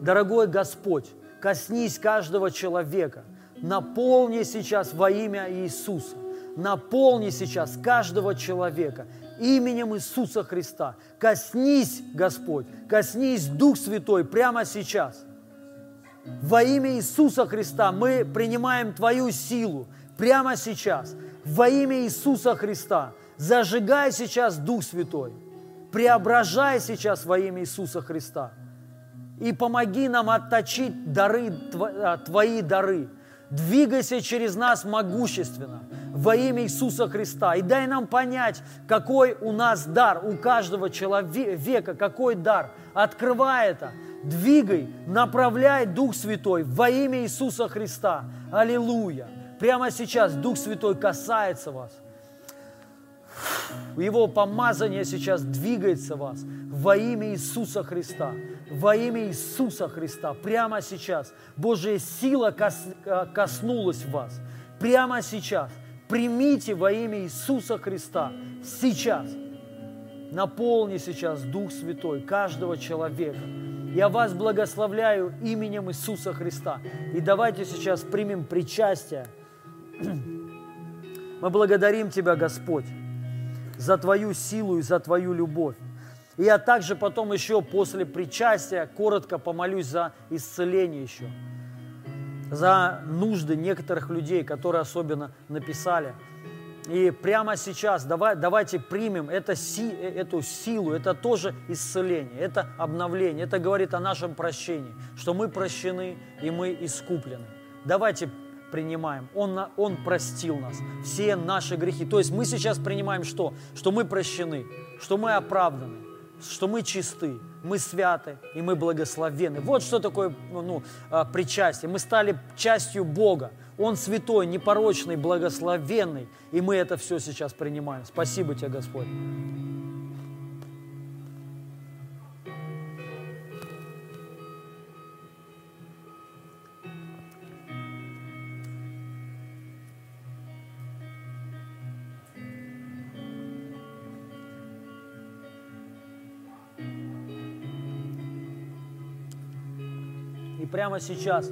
Speaker 2: дорогой Господь, коснись каждого человека, наполни сейчас во имя Иисуса, наполни сейчас каждого человека именем Иисуса Христа. Коснись, Господь, коснись Дух Святой прямо сейчас. Во имя Иисуса Христа мы принимаем Твою силу прямо сейчас. Во имя Иисуса Христа Зажигай сейчас Дух Святой. Преображай сейчас во имя Иисуса Христа. И помоги нам отточить дары, а, Твои дары. Двигайся через нас могущественно во имя Иисуса Христа. И дай нам понять, какой у нас дар, у каждого человека, какой дар. Открывай это, двигай, направляй Дух Святой во имя Иисуса Христа. Аллилуйя. Прямо сейчас Дух Святой касается вас. Его помазание сейчас двигается вас во имя Иисуса Христа. Во имя Иисуса Христа. Прямо сейчас. Божья сила кос, э, коснулась вас. Прямо сейчас. Примите во имя Иисуса Христа. Сейчас. Наполни сейчас Дух Святой каждого человека. Я вас благословляю именем Иисуса Христа. И давайте сейчас примем причастие. Мы благодарим Тебя, Господь за Твою силу и за Твою любовь. И я также потом еще после причастия коротко помолюсь за исцеление еще, за нужды некоторых людей, которые особенно написали. И прямо сейчас давай, давайте примем это, си, эту силу, это тоже исцеление, это обновление, это говорит о нашем прощении, что мы прощены и мы искуплены. Давайте принимаем. Он, он простил нас, все наши грехи. То есть мы сейчас принимаем что? Что мы прощены, что мы оправданы, что мы чисты, мы святы и мы благословены. Вот что такое ну, а, причастие. Мы стали частью Бога. Он святой, непорочный, благословенный. И мы это все сейчас принимаем. Спасибо тебе, Господь. Прямо сейчас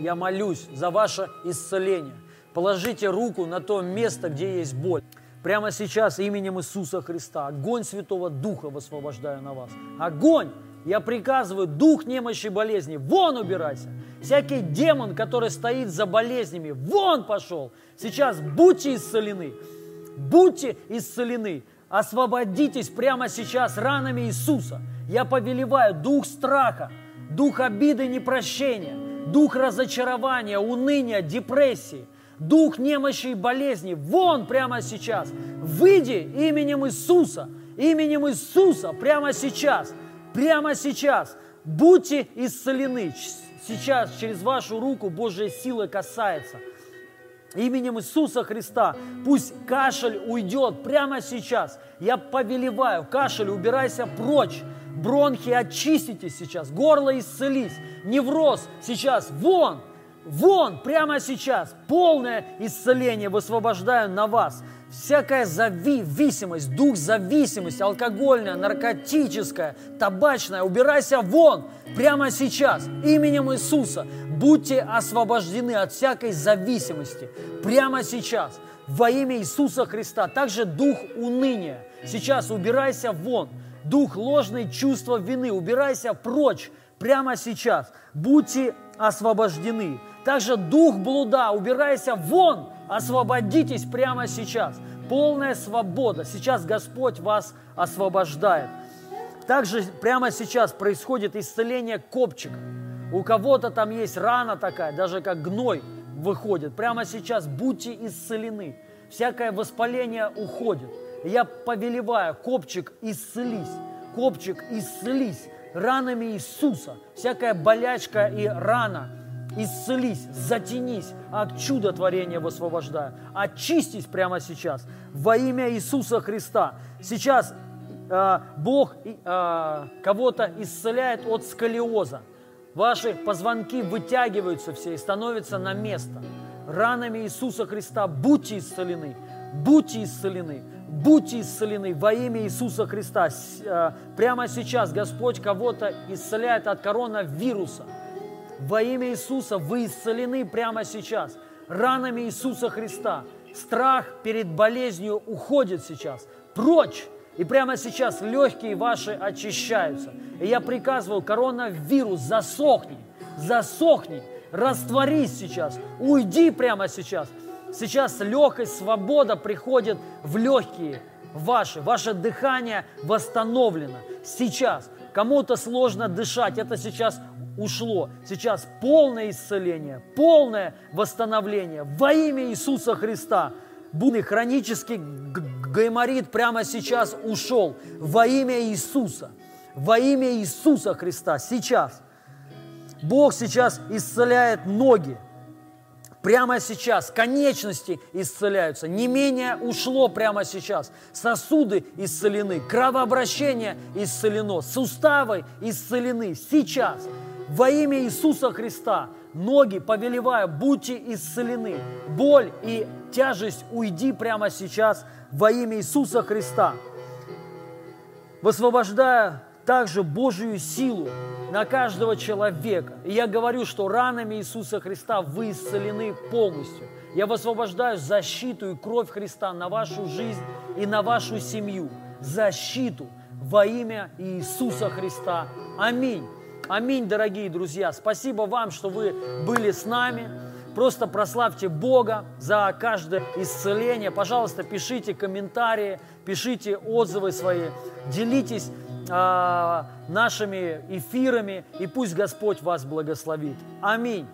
Speaker 2: я молюсь за ваше исцеление. Положите руку на то место, где есть боль. Прямо сейчас именем Иисуса Христа огонь Святого Духа высвобождаю на вас. Огонь Я приказываю, дух немощи и болезни, вон убирайся. Всякий демон, который стоит за болезнями, вон пошел. Сейчас будьте исцелены. Будьте исцелены. Освободитесь прямо сейчас ранами Иисуса. Я повелеваю дух страха, дух обиды, непрощения, дух разочарования, уныния, депрессии, дух немощи и болезни. Вон прямо сейчас. Выйди именем Иисуса, именем Иисуса прямо сейчас, прямо сейчас. Будьте исцелены. Сейчас через вашу руку Божья сила касается – Именем Иисуса Христа пусть кашель уйдет прямо сейчас. Я повелеваю, кашель, убирайся прочь. Бронхи очиститесь сейчас, горло исцелись. Невроз сейчас вон, вон, прямо сейчас. Полное исцеление высвобождаю на вас всякая зависимость, дух зависимости, алкогольная, наркотическая, табачная, убирайся вон прямо сейчас именем Иисуса. Будьте освобождены от всякой зависимости прямо сейчас во имя Иисуса Христа. Также дух уныния. Сейчас убирайся вон. Дух ложной чувства вины. Убирайся прочь прямо сейчас. Будьте освобождены. Также дух блуда. Убирайся вон Освободитесь прямо сейчас. Полная свобода. Сейчас Господь вас освобождает. Также прямо сейчас происходит исцеление копчика. У кого-то там есть рана такая, даже как гной выходит. Прямо сейчас будьте исцелены. Всякое воспаление уходит. Я повелеваю, копчик, исцелись. Копчик, исцелись ранами Иисуса. Всякая болячка и рана – исцелись, затянись, от чудотворения высвобождаю. Очистись прямо сейчас во имя Иисуса Христа. Сейчас э, Бог э, кого-то исцеляет от сколиоза. Ваши позвонки вытягиваются все и становятся на место. Ранами Иисуса Христа будьте исцелены, будьте исцелены, будьте исцелены во имя Иисуса Христа. Э, прямо сейчас Господь кого-то исцеляет от коронавируса – во имя Иисуса вы исцелены прямо сейчас. Ранами Иисуса Христа. Страх перед болезнью уходит сейчас. Прочь! И прямо сейчас легкие ваши очищаются. И я приказываю, коронавирус, засохни, засохни, растворись сейчас, уйди прямо сейчас. Сейчас легкость, свобода приходит в легкие ваши. Ваше дыхание восстановлено. Сейчас. Кому-то сложно дышать, это сейчас ушло. Сейчас полное исцеление, полное восстановление во имя Иисуса Христа. Будный хронический гайморит прямо сейчас ушел во имя Иисуса. Во имя Иисуса Христа сейчас. Бог сейчас исцеляет ноги. Прямо сейчас конечности исцеляются. Не менее ушло прямо сейчас. Сосуды исцелены, кровообращение исцелено, суставы исцелены сейчас. Во имя Иисуса Христа ноги повелевая, будьте исцелены. Боль и тяжесть уйди прямо сейчас во имя Иисуса Христа. Высвобождая также Божию силу на каждого человека. И я говорю, что ранами Иисуса Христа вы исцелены полностью. Я высвобождаю защиту и кровь Христа на вашу жизнь и на вашу семью. Защиту во имя Иисуса Христа. Аминь. Аминь, дорогие друзья. Спасибо вам, что вы были с нами. Просто прославьте Бога за каждое исцеление. Пожалуйста, пишите комментарии, пишите отзывы свои, делитесь нашими эфирами, и пусть Господь вас благословит. Аминь.